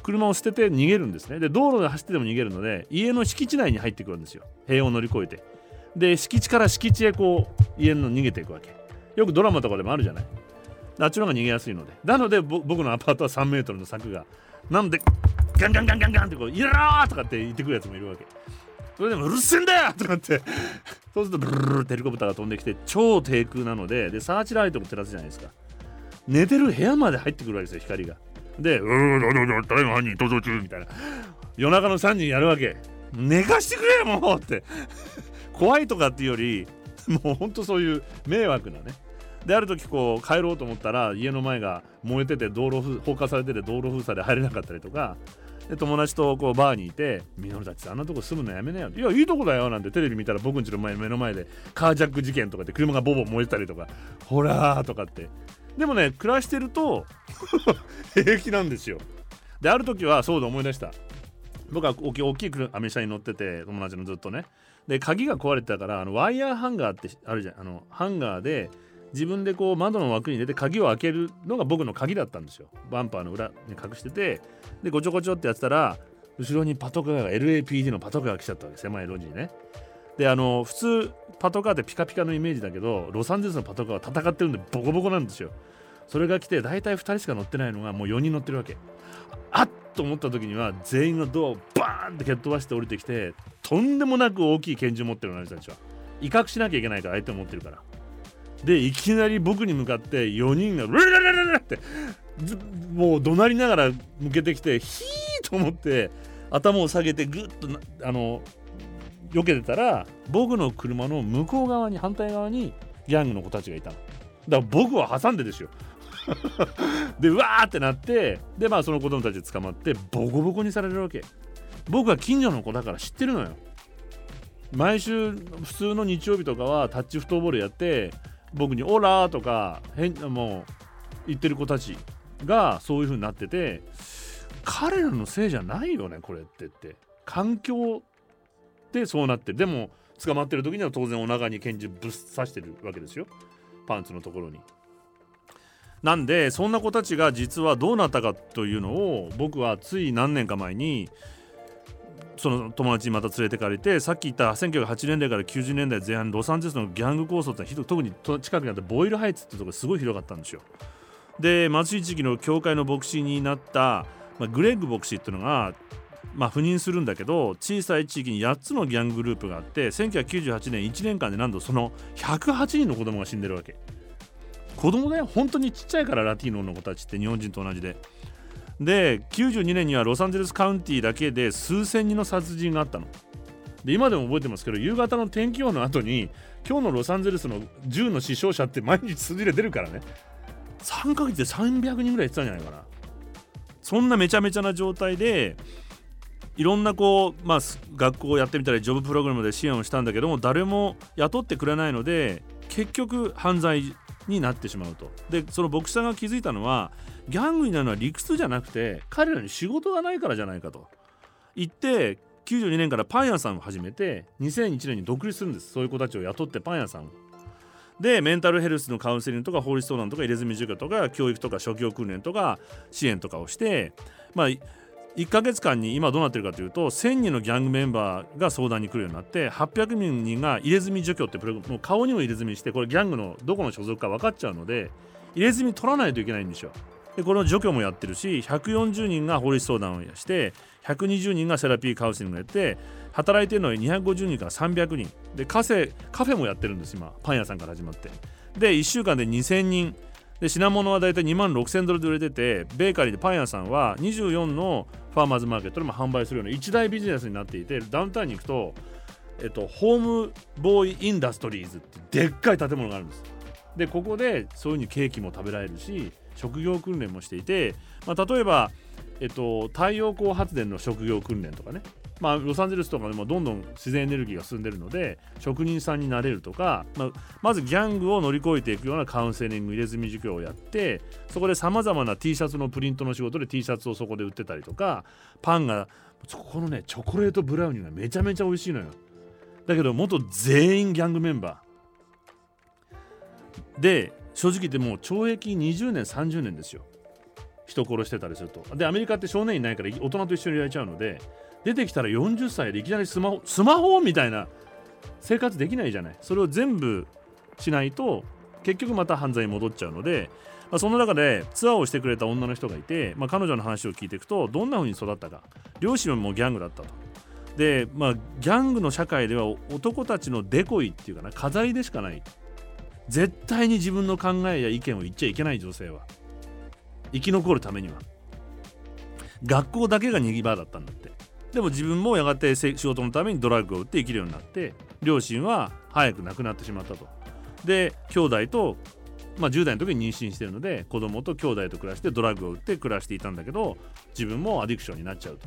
車を捨てて逃げるんですね。で道路で走ってでも逃げるので家の敷地内に入ってくるんですよ。塀を乗り越えて。で敷地から敷地へこう家の逃げていくわけ。よくドラマとかでもあるじゃない。あっちの方が逃げやすいので。なので僕のアパートは3メートルの柵がなのでガンガンガンガンガンってこう「いらろ!」とかって言ってくるやつもいるわけ。それでもうるせえんだよとかって。そうするとブルルルってヘリコプターが飛んできて超低空なのででサーチライトも照らすじゃないですか。寝てる部屋まで入ってくるわけですよ光が。で「うーどうぞ誰が犯人逃走中」みたいな。夜中の3時にやるわけ。寝かしてくれよもうって。怖いとかっていうよりもうほんとそういう迷惑なね。である時こう帰ろうと思ったら家の前が燃えてて道路放火されてて道路封鎖で入れなかったりとか。で友達とこうバーにいて「みのるたちあんなとこ住むのやめなよ」いやいいとこだよ」なんてテレビ見たら僕んちの前目の前でカージャック事件とかで車がボボ燃えたりとか「ほら」とかって。でもね暮らしてると 平気なんですよ。である時はそうで思い出した。僕は大き大きいアメ車に乗ってて友達のずっとね。で鍵が壊れてたからあのワイヤーハンガーってあるじゃん。あのハンガーで自分でこう窓の枠に入れて鍵を開けるのが僕の鍵だったんですよ。バンパーの裏に隠してて。でごちょごちょってやってたら後ろにパトカーが LAPD のパトカーが来ちゃったわけ狭い路地にね。であの普通パトカーってピカピカのイメージだけどロサンゼルスのパトカーは戦ってるんでボコボコなんですよ。それが来て大体2人しか乗ってないのがもう4人乗ってるわけ。あっと思った時には全員のドアをバーンって蹴っ飛ばして降りてきてとんでもなく大きい拳銃持ってるのあの人たちは。威嚇しなきゃいけないから相手を持ってるから。でいきなり僕に向かって4人がルルルルルってもう怒鳴りながら向けてきてヒーと思って頭を下げてグッとあの避けてたら僕の車の向こう側に反対側にギャングの子たちがいたの。だから僕は挟んでですよ。でうわーってなってでまあその子供たち捕まってボコボコにされるわけ。僕は近所の子だから知ってるのよ。毎週普通の日曜日とかはタッチフットボールやって僕に「オラ!」とか変もう言ってる子たちがそういう風になってて彼らのせいじゃないよねこれってって環境でそうなってでも捕まってる時には当然お腹に拳銃ぶっ刺してるわけですよパンツのところに。なんでそんな子たちが実はどうなったかというのを僕はつい何年か前にその友達にまた連れてかれてさっき言った1980年代から90年代前半ロサンゼルスのギャング構想って特に近くにあったボイルハイツってところすごい広がったんですよ。で貧しい地域の教会の牧師になった、まあ、グレッグ牧師っていうのが、まあ、赴任するんだけど小さい地域に8つのギャンググループがあって1998年1年間でなんとその108人の子供が死んでるわけ。子供だよ本当にちっちゃいからラティーノの子たちって日本人と同じで。で92年にはロサンゼルスカウンティだけで数千人の殺人があったの。で今でも覚えてますけど夕方の天気予報の後に今日のロサンゼルスの銃の死傷者って毎日数字で出るからね。3ヶ月で300人ぐらい言ってたんじゃないかな。そんなめちゃめちゃな状態でいろんなこう、まあ、学校をやってみたりジョブプログラムで支援をしたんだけども誰も雇ってくれないので結局犯罪になってしまうと。でその牧師さんが気づいたのはギャングになるのは理屈じゃなくて彼らに仕事がないからじゃないかと。言って92年からパン屋さんを始めて2001年に独立するんです。そういう子たちを雇ってパン屋さんを。でメンタルヘルスのカウンセリングとか法律相談とか入れ墨授業とか教育とか職業訓練とか支援とかをしてまあ1ヶ月間に今どうなってるかというと1000人のギャングメンバーが相談に来るようになって800人が入れ墨除去ってプロもう顔にも入れ墨してこれギャングのどこの所属か分かっちゃうので入れ墨取らないといけないんですよ。でこの除去もやってるし140人が法律相談をして120人がセラピーカウンセリングをやって働いてるのは250人から300人。でカフェカフェもやってるんです今。パン屋さんから始まって。で1週間で2000人。で品物はだいたい2万6000ドルで売れててベーカリーでパン屋さんは24のファーマーズマーケットでも販売するような一大ビジネスになっていてダウンタウンに行くと、えっと、ホームボーイインダストリーズってでっかい建物があるんです。でここでそういうふうにケーキも食べられるし職業訓練もしていて、まあ、例えば、えっと、太陽光発電の職業訓練とかね。まあ、ロサンゼルスとかでもどんどん自然エネルギーが進んでるので職人さんになれるとか、まあ、まずギャングを乗り越えていくようなカウンセリング入れ墨授業をやってそこでさまざまな T シャツのプリントの仕事で T シャツをそこで売ってたりとかパンがそこのねチョコレートブラウニーがめちゃめちゃ美味しいのよ。だけど元全員ギャングメンバー。で正直言ってもう懲役20年30年ですよ。人殺してたりすると。でアメリカって少年院ないから大人と一緒にやれちゃうので出てきたら40歳でいきなりスマホスマホみたいな生活できないじゃない。それを全部しないと結局また犯罪に戻っちゃうので、まあ、その中でツアーをしてくれた女の人がいて、まあ、彼女の話を聞いていくとどんな風に育ったか。両親もギャングだったと。でまあギャングの社会では男たちのデコイっていうかな飾りでしかない。絶対に自分の考えや意見を言っちゃいけない女性は生き残るためには。学校だけが逃げ場だったんだって。でも自分もやがて仕事のためにドラッグを売って生きるようになって両親は早く亡くなってしまったと。で兄弟と、まあ、10代の時に妊娠してるので子供と兄弟と暮らしてドラッグを売って暮らしていたんだけど自分もアディクションになっちゃうと。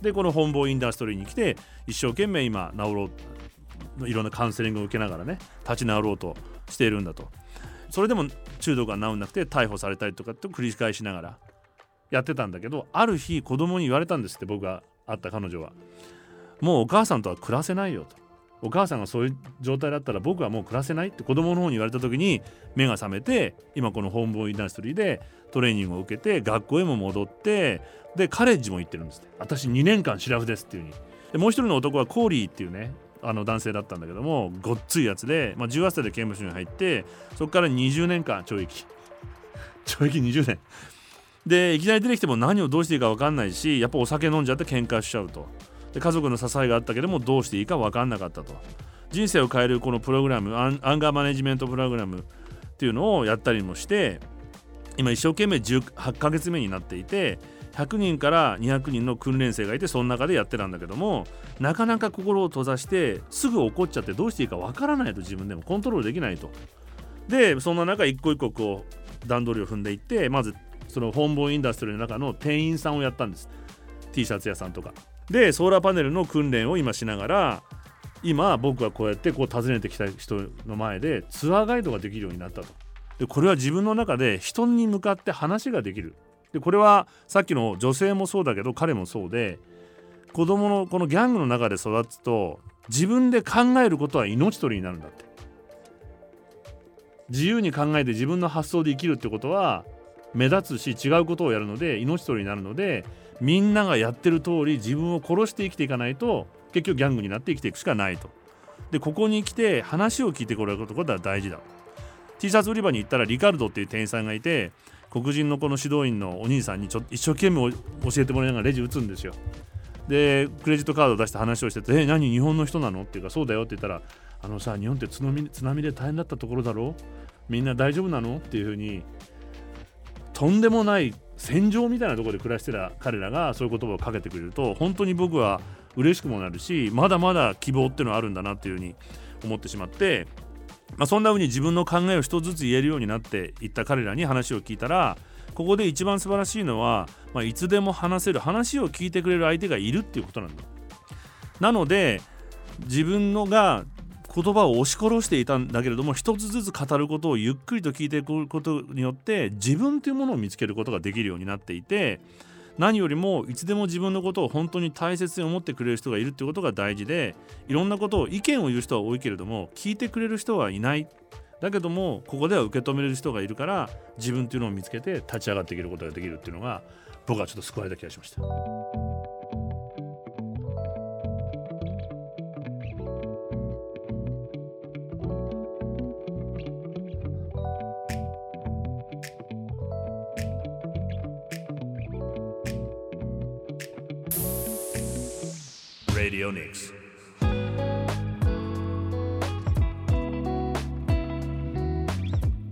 でこの本坊インダストリーに来て一生懸命今治ろういろんなカウンセリングを受けながらね立ち直ろうとしているんだと。それでも中毒が治んなくて逮捕されたりとかって繰り返しながらやってたんだけどある日子供に言われたんですって僕が会った彼女は。もうお母さんとは暮らせないよと。お母さんがそういう状態だったら僕はもう暮らせないって。子供の方に言われた時に目が覚めて今このホームボーイインストリーでトレーニングを受けて学校へも戻ってでカレッジも行ってるんですって。私2年間シラフですっていう風に。でもう一人の男はコーリーっていうねあの男性だったんだけどもごっついやつで、まあ、18歳で刑務所に入ってそこから20年間懲役。懲役20年。でいきなり出てきても何をどうしていいか分かんないしやっぱお酒飲んじゃって喧嘩しちゃうと。で家族の支えがあったけどもどうしていいか分かんなかったと。人生を変えるこのプログラムアンガーマネジメントプログラムっていうのをやったりもして今一生懸命18ヶ月目になっていて100人から200人の訓練生がいてその中でやってたんだけどもなかなか心を閉ざしてすぐ怒っちゃってどうしていいかわからないと自分でも。コントロールできないと。でそんな中一個一個こう段取りを踏んでいってまずその本坊インダストリーの中の店員さんをやったんです。T シャツ屋さんとか。でソーラーパネルの訓練を今しながら今僕はこうやってこう訪ねてきた人の前でツアーガイドができるようになったと。でこれは自分の中で人に向かって話ができる。でこれはさっきの女性もそうだけど彼もそうで子供のこのギャングの中で育つと自分で考えることは命取りになるんだって自由に考えて自分の発想で生きるってことは目立つし違うことをやるので命取りになるのでみんながやってる通り自分を殺して生きていかないと結局ギャングになって生きていくしかないと。でここに来て話を聞いてくれることが大事だ。T シャツ売り場に行ったらリカルドっていう店員さんがいて黒人のこの指導員のお兄さんにちょ一生懸命教えてもらいながらレジ打つんですよ。でクレジットカードを出して話をしてて「え何日本の人なの?」っていうか「そうだよ」って言ったら「あのさ日本って津波津波で大変だったところだろ？みんな大丈夫なの?」っていうふうにとんでもない戦場みたいなところで暮らしてた彼らがそういう言葉をかけてくれると本当に僕は嬉しくもなるしまだまだ希望っていうのはあるんだなっていうふうに思ってしまって、まあ、そんな風に自分の考えを一つずつ言えるようになっていった彼らに話を聞いたらここで一番素晴らしいのは、まあ、いつでも話せる話を聞いてくれる相手がいるっていうことなんだ。なので自分のが言葉を押し殺していたんだけれども一つずつ語ることをゆっくりと聞いていくことによって自分というものを見つけることができるようになっていて何よりもいつでも自分のことを本当に大切に思ってくれる人がいるってことが大事でいろんなことを意見を言う人は多いけれども聞いてくれる人はいないだけどもここでは受け止めれる人がいるから自分っていうのを見つけて立ち上がっていけることができるっていうのが僕はちょっと救われた気がしました。Radio Nix.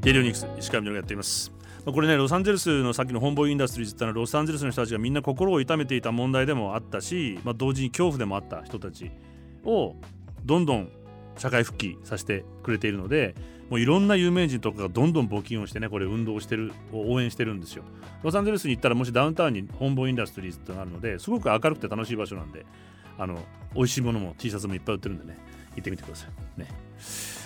レディオニクス石川みのがやっています。まこれねロサンゼルスのさっきの本坊インダストリーズってのはロサンゼルスの人たちがみんな心を痛めていた問題でもあったし、まあ、同時に恐怖でもあった人たちをどんどん社会復帰させてくれているのでもういろんな有名人とかがどんどん募金をしてねこれ運動してる応援してるんですよロサンゼルスに行ったらもしダウンタウンに本坊インダストリーズってのがあるのですごく明るくて楽しい場所なんであの美味しいものも T シャツもいっぱい売ってるんでね。行ってみてください。ね。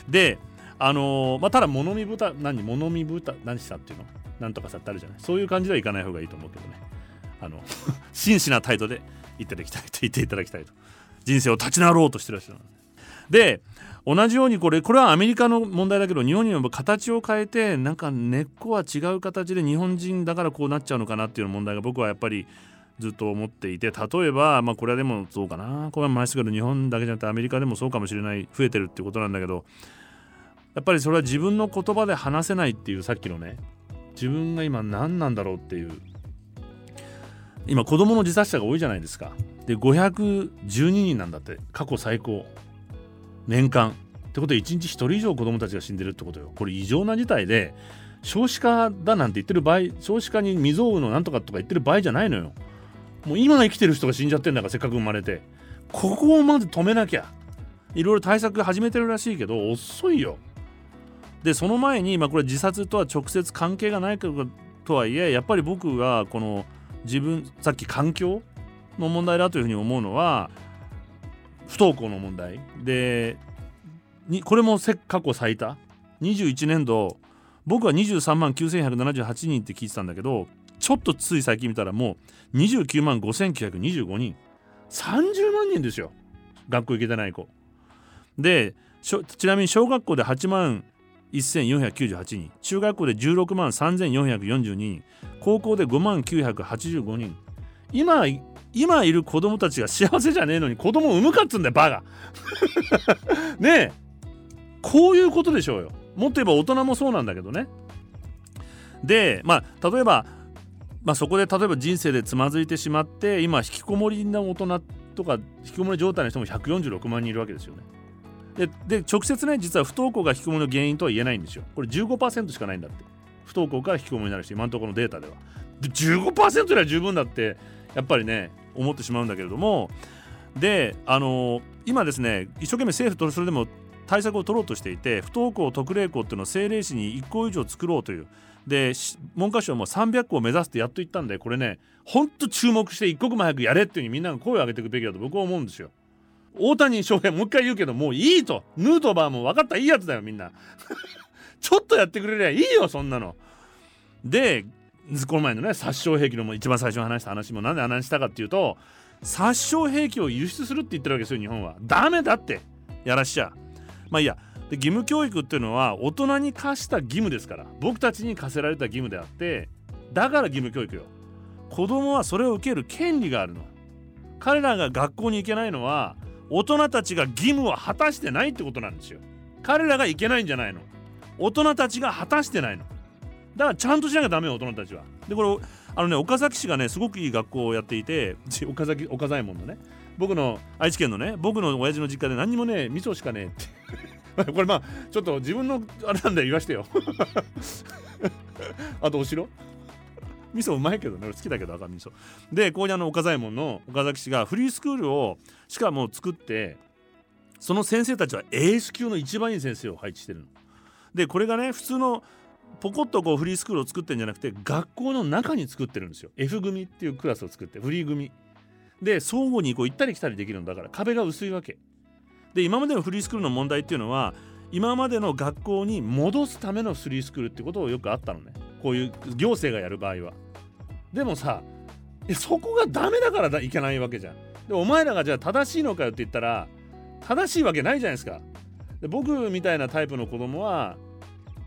であのーまあただ物見豚何物見豚何したっていうの？なんとかさってあるじゃない？そういう感じではいかない方がいいと思うけどね。あの 真摯な態度で行っていただきたいと言っていただきたいと。人生を立ち直ろうとしてらっしゃるで同じようにこれこれはアメリカの問題だけど日本にも形を変えてなんか根っこは違う形で日本人だからこうなっちゃうのかなっていう問題が僕はやっぱりずっと思っていて例えばまあこれはでもそうかな。これは前すけど日本だけじゃなくてアメリカでもそうかもしれない。増えてるってことなんだけどやっぱりそれは自分の言葉で話せないっていうさっきのね自分が今何なんだろうっていう。今子供の自殺者が多いじゃないですか。で512人なんだって。過去最高年間。ってことで1日1人以上子供たちが死んでるってことよ。これ異常な事態で少子化だなんて言ってる場合少子化に未曾有のなんとかとか言ってる場合じゃないのよ。もう今生きてる人が死んじゃってんだからせっかく生まれて。ここをまず止めなきゃ。いろいろ対策始めてるらしいけど遅いよ。でその前に、まあ、これ自殺とは直接関係がないかとはいえやっぱり僕がこの自分さっき環境の問題だというふうに思うのは不登校の問題。でにこれもせ過去最多21年度僕は23万9178人って聞いてたんだけどちょっとつい最近見たらもう29万5925人。30万人ですよ。学校行けてない子。でちなみに小学校で8万1498人。中学校で16万3442人。高校で5万985人。今今いる子供たちが幸せじゃねえのに子供を産むかっつうんだよバカ。ねえ。こういうことでしょうよ。もっと言えば大人もそうなんだけどね。でまあ例えばまあ、そこで例えば人生でつまずいてしまって今引きこもりの大人とか引きこもり状態の人も146万人いるわけですよね。で直接ね実は不登校が引きこもりの原因とは言えないんですよ。これ15%しかないんだって不登校から引きこもりになる人今のところのデータでは。で15%では十分だってやっぱりね思ってしまうんだけれどもであの今ですね一生懸命政府とそれでも対策を取ろうとしていて不登校特例校っていうのを政令市に1校以上作ろうというで文科省も300校を目指すってやっと言ったんでこれねほんと注目して一刻も早くやれっていうふうにみんなが声を上げていくべきだと僕は思うんですよ。大谷翔平もう一回言うけどもういいと。ヌートバーも分かったいいやつだよみんな。ちょっとやってくれりゃいいよそんなの。でこの前のね殺傷兵器の一番最初に話した話もなんで話したかっていうと殺傷兵器を輸出するって言ってるわけですよ日本は。ダメだって。やらしちゃ。まあいいや。で義務教育っていうのは大人に課した義務ですから。僕たちに課せられた義務であってだから義務教育よ。子供はそれを受ける権利があるの。彼らが学校に行けないのは大人たちが義務を果たしてないってことなんですよ。彼らが行けないんじゃないの。大人たちが果たしてないの。だからちゃんとしなきゃダメよ大人たちは。でこれあのね岡崎市がねすごくいい学校をやっていて 岡崎岡左衛門のね僕の愛知県のね僕の親父の実家で何にもね味噌しかねえって。これまあちょっと自分のあれなんで言わしてよ。あとお城？味噌うまいけどね。俺好きだけど赤味噌。でここにあの岡左衛門の岡崎市がフリースクールをしかも作ってその先生たちはエース級の一番いい先生を配置してるの。でこれがね普通のポコッとこうフリースクールを作ってるんじゃなくて学校の中に作ってるんですよ。F 組っていうクラスを作ってフリー組。で相互にこう行ったり来たりできるんだから壁が薄いわけ。で今までのフリースクールの問題っていうのは今までの学校に戻すためのフリースクールってことをよくあったのね。こういう行政がやる場合は。でもさそこがダメだからだいけないわけじゃん。でお前らがじゃあ正しいのかよって言ったら正しいわけないじゃないですか。で僕みたいなタイプの子供は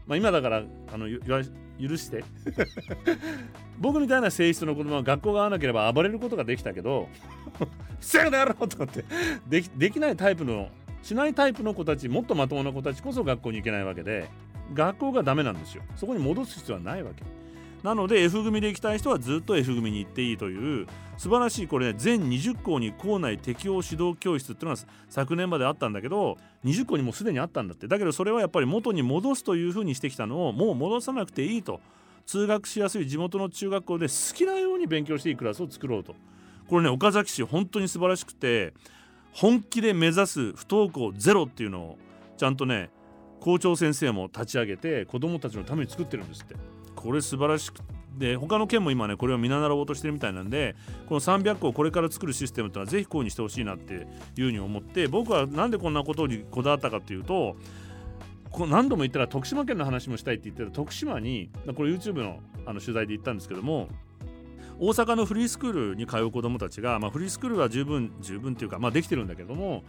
まあ今だからあの許して。僕みたいな性質の子供は学校が合わなければ暴れることができたけど「せやだろ!」とかってできできないタイプのしないタイプの子たちもっとまともな子たちこそ学校に行けないわけで学校がダメなんですよ。そこに戻す必要はないわけ。なので F 組で行きたい人はずっと F 組に行っていいという素晴らしいこれ、ね、全20校に校内適応指導教室っていうのが昨年まであったんだけど20校にもすでにあったんだって。だけどそれはやっぱり元に戻すというふうにしてきたのをもう戻さなくていいと。通学しやすい地元の中学校で好きなように勉強していいクラスを作ろうと。これね岡崎市本当に素晴らしくて本気で目指す不登校ゼロっていうのをちゃんとね校長先生も立ち上げて子どもたちのために作ってるんですって。これ素晴らしくで他の県も今ねこれを見習おうとしてるみたいなんでこの300個をこれから作るシステムっていうのはぜひこういうにしてほしいなっていうふうに思って僕はなんでこんなことにこだわったかっていうとこ何度も言ったら徳島県の話もしたいって言ってた徳島にこれ YouTube のあの取材で行ったんですけども大阪のフリースクールに通う子どもたちが、まあ、フリースクールは十分十分っていうか、まあ、できてるんだけども、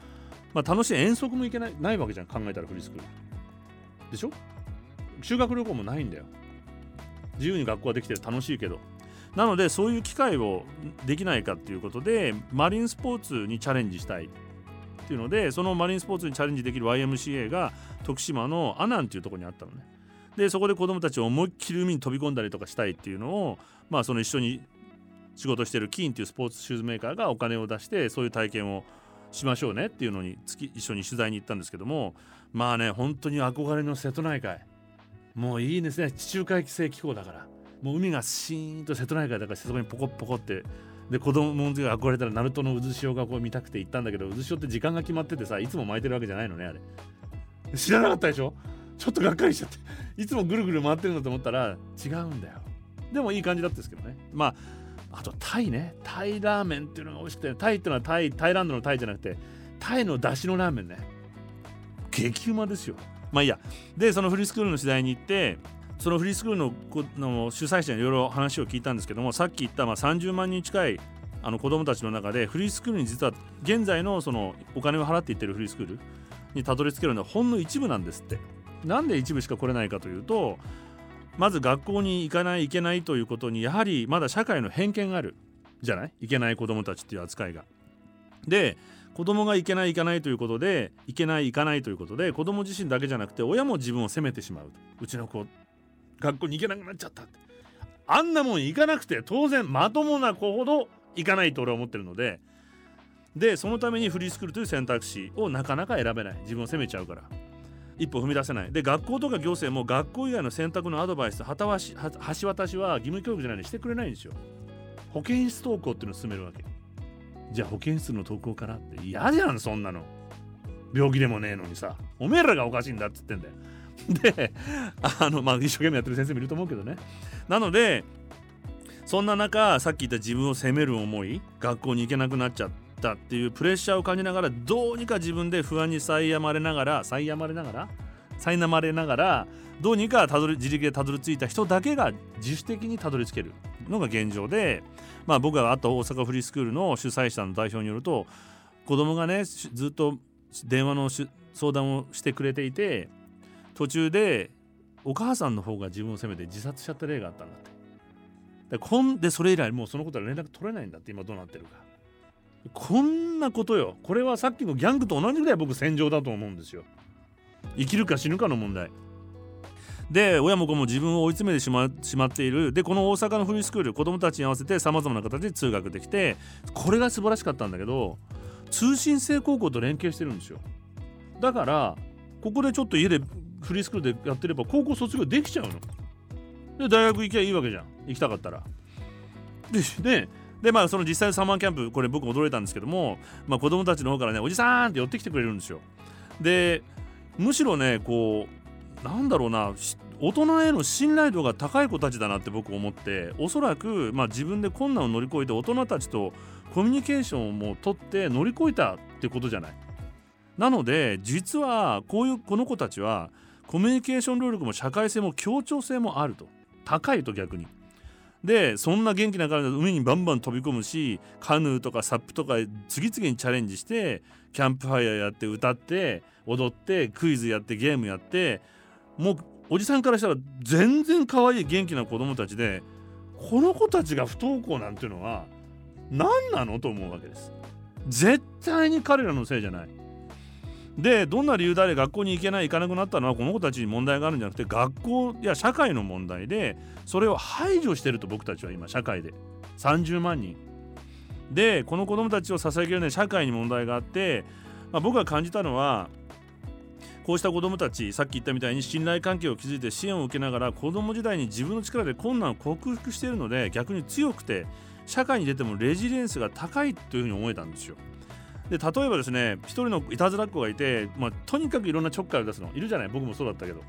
まあ、楽しい遠足も行けないないわけじゃん考えたらフリースクール。でしょ？修学旅行もないんだよ。自由に学校ができてる楽しいけど。なのでそういう機会をできないかっていうことでマリンスポーツにチャレンジしたいっていうのでそのマリンスポーツにチャレンジできる YMCA が徳島の阿南っていうとこにあったのね。でそこで子どもたちを思いっきり海に飛び込んだりとかしたいっていうのをまあその一緒に仕事してるキーンっていうスポーツシューズメーカーがお金を出してそういう体験をしましょうねっていうのに月一緒に取材に行ったんですけどもまあね本当に憧れの瀬戸内海。もういいですね。地中海性気候だから。もう海がシーンと瀬戸内海だからそこにポコポコって。で子供の時が憧れたら鳴門の渦潮がこう見たくて行ったんだけど渦潮って時間が決まっててさいつも巻いてるわけじゃないのねあれ。知らなかったでしょ？ちょっとがっかりしちゃって。いつもぐるぐる回ってるんだと思ったら違うんだよ。でもいい感じだったんですけどね。まああとタイね。タイラーメンっていうのが美味しくて。タイっていうのはタイタイランドのタイじゃなくてタイの出汁のラーメンね。激うまですよ。まあいいや。でそのフリースクールの時代に行ってそのフリースクールのの主催者にいろいろ話を聞いたんですけどもさっき言ったまあ30万人近いあの子どもたちの中でフリースクールに実は現在のそのお金を払っていってるフリースクールにたどり着けるのはほんの一部なんですって。なんで一部しか来れないかというとまず学校に行かないいけないということにやはりまだ社会の偏見があるじゃない？いけない子どもたちっていう扱いが。で子供がいけない行かないということでいけない行かないということで子供自身だけじゃなくて親も自分を責めてしまう。うちの子学校に行けなくなっちゃったって。あんなもん行かなくて当然まともな子ほど行かないと俺は思ってるので。でそのためにフリースクールという選択肢をなかなか選べない。自分を責めちゃうから。一歩踏み出せない。で学校とか行政も学校以外の選択のアドバイス旗し橋渡しは義務教育じゃないにしてくれないんですよ。保健室登校っていうのを進めるわけ。じゃあ保健室の登校からって嫌じゃんそんなの。病気でもねえのにさ。おめえらがおかしいんだっつってんだよ。であのまあ一生懸命やってる先生もいると思うけどね。なのでそんな中さっき言った自分を責める思い学校に行けなくなっちゃってたっていうプレッシャーを感じながらどうにか自分で不安に苛まれながら苛まれながら苛まれながらどうにかたどり自力でたどり着いた人だけが自主的にたどり着けるのが現状で、まあ、僕があった大阪フリースクールの主催者の代表によると子供がねずっと電話の相談をしてくれていて途中でお母さんの方が自分を責めて自殺しちゃった例があったんだって。でこんでそれ以来もうそのことは連絡取れないんだって今どうなってるか。こんなことよ。これはさっきのギャングと同じぐらい僕戦場だと思うんですよ。生きるか死ぬかの問題。で親も子も自分を追い詰めてしましまっている。でこの大阪のフリースクール子どもたちに合わせてさまざまな形で通学できてこれが素晴らしかったんだけど通信制高校と連携してるんですよ。だからここでちょっと家でフリースクールでやってれば高校卒業できちゃうの。で大学行きゃいいわけじゃん。行きたかったら。でねでまあその実際のサマーキャンプこれ僕驚いたんですけども、まあ、子供たちの方からねおじさんって寄ってきてくれるんですよ。でむしろねこうなんだろうな大人への信頼度が高い子たちだなって僕思っておそらく、まあ、自分で困難を乗り越えて大人たちとコミュニケーションを取って乗り越えたってことじゃない。なので実はこういうこの子たちはコミュニケーション能力も社会性も協調性もあると。高いと逆に。でそんな元気な彼女海にバンバン飛び込むしカヌーとかサップとか次々にチャレンジしてキャンプファイヤーやって歌って踊ってクイズやってゲームやってもうおじさんからしたら全然可愛い元気な子供たちでこの子たちが不登校なんていうのは何なのと思うわけです。絶対に彼らのせいじゃない。でどんな理由であれ学校に行けない行かなくなったのはこの子たちに問題があるんじゃなくて学校や社会の問題でそれを排除してると僕たちは今社会で30万人でこの子どもたちを支えきれない社会に問題があって、まあ、僕が感じたのはこうした子どもたちさっき言ったみたいに信頼関係を築いて支援を受けながら子ども時代に自分の力で困難を克服しているので逆に強くて社会に出てもレジリエンスが高いというふうに思えたんですよ。で例えばですね一人のいたずらっ子がいて、まあ、とにかくいろんなちょっかいを出すの。いるじゃない。僕もそうだったけど。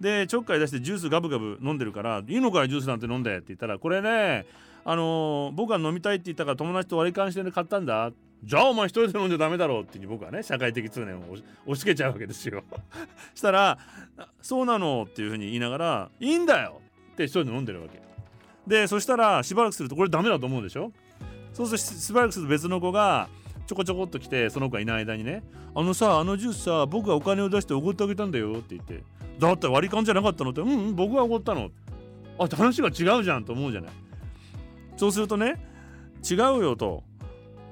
でちょっかい出してジュースガブガブ飲んでるから「いいのかいジュースなんて飲んで」って言ったら「これねあのー、僕が飲みたいって言ったから友達と割り勘して買ったんだ」じゃあお前一人で飲んじゃダメだろうっていう僕はね社会的通念を押し付けちゃうわけですよ。したら「そうなの」っていうふうに言いながら「いいんだよ」って一人で飲んでるわけ。でそしたらしばらくするとこれダメだと思うでしょ？そうするとしばらくすると別の子がちょこちょこっと来てその子がいない間にね「あのさあのジュースさ僕がお金を出しておごってあげたんだよ」って言って「だって割り勘じゃなかったの?」って「うん、うん、僕がおごったの」あ話が違うじゃんと思うじゃない。そうするとね違うよと。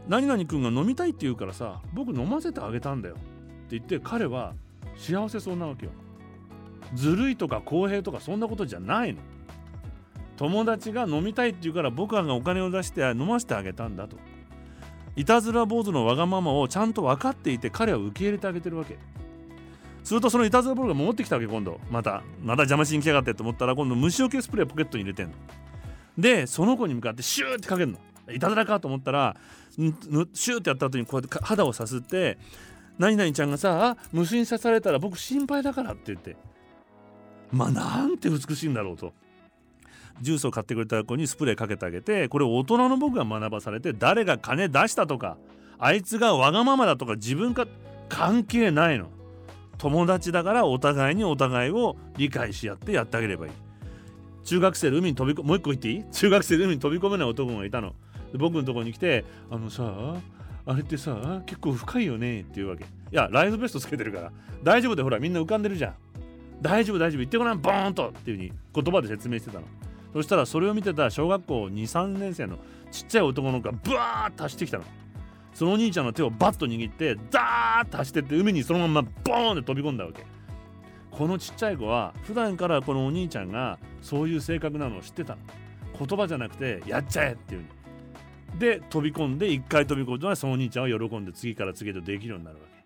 何々君が飲みたいって言うからさ僕飲ませてあげたんだよって言って彼は幸せそうなわけよ。ずるいとか公平とかそんなことじゃないの。友達が飲みたいって言うから僕がお金を出して飲ませてあげたんだと。いたずら坊主のわがままをちゃんと分かっていて彼は受け入れてあげてるわけ。するとそのいたずら坊主が戻ってきたわけ今度。またまた邪魔しに来やがってと思ったら今度虫除けスプレーポケットに入れてんの。でその子に向かってシューってかけるの。いたずらかと思ったらシューってやった後にこうやって肌をさすって何々ちゃんがさ虫に刺されたら僕心配だからって言って。まあなんて美しいんだろうと。ジュースを買ってくれた子にスプレーかけてあげてこれ大人の僕が学ばされて誰が金出したとかあいつがわがままだとか自分か関係ないの。友達だからお互いにお互いを理解し合ってやってあげればいい。中学生で海に飛び込もう一個言っていい？中学生で海に飛び込めない男がいたの。僕のところに来て「あのさあれってさ結構深いよね」って言うわけ。いやライフベストつけてるから大丈夫でほらみんな浮かんでるじゃん。大丈夫大丈夫言ってごらんボーンとっていう風に言葉で説明してたの。そしたらそれを見てた小学校23年生のちっちゃい男の子がブワーッと走ってきたの。そのお兄ちゃんの手をバッと握ってダーッと走ってって海にそのままボーンって飛び込んだわけ。このちっちゃい子は普段からこのお兄ちゃんがそういう性格なのを知ってたの。言葉じゃなくてやっちゃえっていうで飛び込んで1回飛び込んだらそのお兄ちゃんは喜んで次から次へとできるようになるわけ。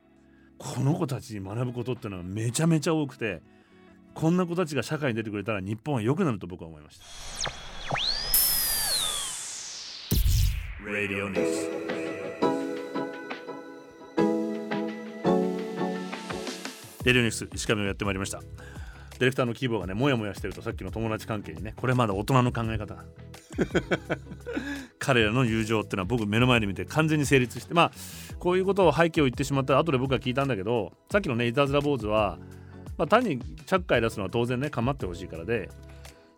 この子たちに学ぶことってのはめちゃめちゃ多くてこんな子たちが社会に出てくれたら日本は良くなると僕は思いました。Radio News. レディオニュース石上をやってまいりました。ディレクターのキーボーがねモヤモヤしてるとさっきの友達関係にねこれまだ大人の考え方 彼らの友情っていうのは僕目の前で見て完全に成立してまあこういうことを背景を言ってしまったら後で僕は聞いたんだけどさっきのねいたずら坊主はまあ、単にちゃっかい出すのは当然ね構ってほしいからで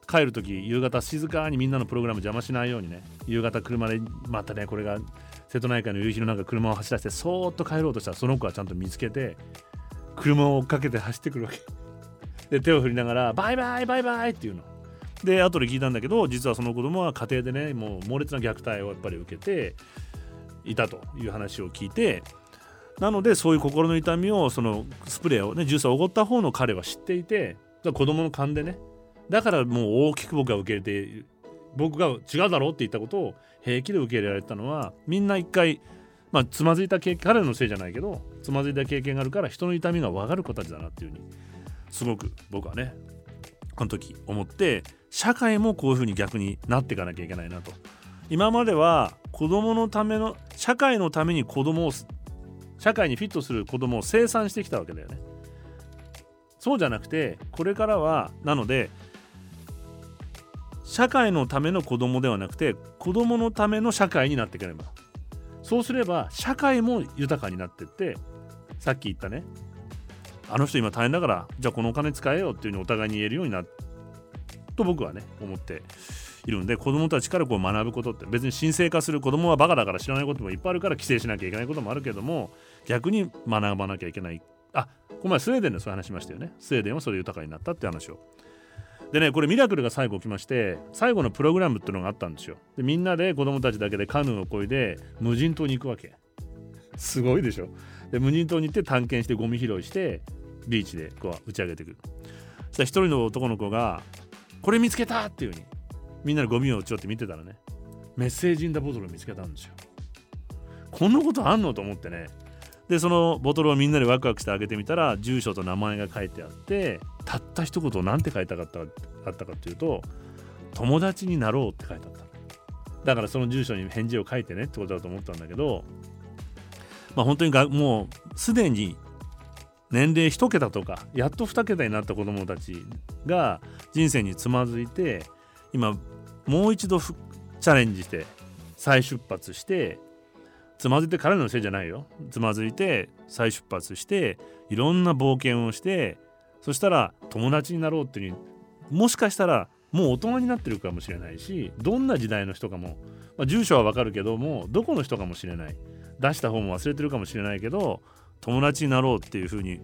帰る時夕方静かにみんなのプログラム邪魔しないようにね夕方車でまたねこれが瀬戸内海の夕日の中車を走らせてそーっと帰ろうとしたらその子はちゃんと見つけて車を追っかけて走ってくるわけ。で手を振りながらバイバイバイバイっていうの。で後で聞いたんだけど実はその子供は家庭でねもう猛烈な虐待をやっぱり受けていたという話を聞いてなのでそういう心の痛みをそのスプレーをねジュースをおごった方の彼は知っていて子供の勘でね。だからもう大きく僕が受け入れて僕が違うだろうって言ったことを平気で受け入れられたのはみんな一回まあつまずいた経験彼のせいじゃないけどつまずいた経験があるから人の痛みが分かる子たちだなっていうふうにすごく僕はねあの時思って社会もこういうふうに逆になっていかなきゃいけないなと。今までは子供のための社会のために子供を社会にフィットする子供を生産してきたわけだよね。そうじゃなくてこれからはなので社会のための子供ではなくて子供のための社会になっていければ。そうすれば社会も豊かになってってさっき言ったね。あの人今大変だからじゃあこのお金使えよっていうふうにお互いに言えるようになと僕はね思って。いるんで子供たちからこう学ぶことって別に神聖化する子供はバカだから知らないこともいっぱいあるから規制しなきゃいけないこともあるけども逆に学ばなきゃいけない。あこの前スウェーデンでそういう話しましたよね。スウェーデンはそれ豊かになったって話を。でねこれミラクルが最後起きまして最後のプログラムっていうのがあったんですよ。でみんなで子供たちだけでカヌーをこいで無人島に行くわけ。すごいでしょ。で無人島に行って探検してゴミ拾いしてビーチでこう打ち上げてくる。そしたら一人の男の子が「これ見つけた!」っていう風にみんなでゴミをちょっと見てたらねメッセージインダボトルを見つけたんですよ。こんなことあんのと思ってね。でそのボトルをみんなでワクワクして開けてみたら住所と名前が書いてあってたった一言何て書いたかったあったかっていうと友達になろうって書いてあっただからその住所に返事を書いてねってことだと思ったんだけどまあ本当にがもうすでに年齢1桁とかやっと2桁になった子どもたちが人生につまずいて今もう一度チャレンジして再出発してつまずいて彼のせいじゃないよ。つまずいて再出発していろんな冒険をしてそしたら友達になろうっていうもしかしたらもう大人になってるかもしれないしどんな時代の人かも、まあ、住所はわかるけどもどこの人かもしれない。出した方も忘れてるかもしれないけど友達になろうっていうふうに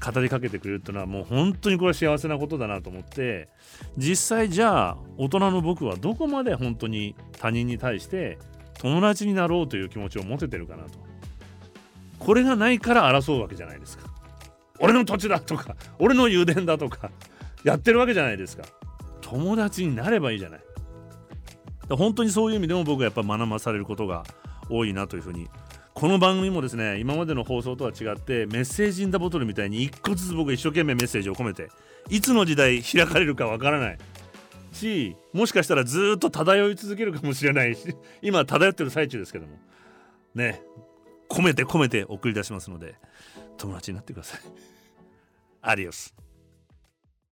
語りかけてくれるっていうのはもう本当にこれは幸せなことだなと思って実際じゃあ大人の僕はどこまで本当に他人に対して友達になろうという気持ちを持ててるかなと。これがないから争うわけじゃないですか。俺の土地だとか俺の油田だとかやってるわけじゃないですか。友達になればいいじゃない。本当にそういう意味でも僕はやっぱ学ばされることが多いなというふうにこの番組もですね今までの放送とは違ってメッセージインダボトルみたいに一個ずつ僕一生懸命メッセージを込めていつの時代開かれるかわからない。しもしかしたらずっと漂い続けるかもしれないし 今漂ってる最中ですけども。ね。込めて込めて送り出しますので友達になってください。アディオス。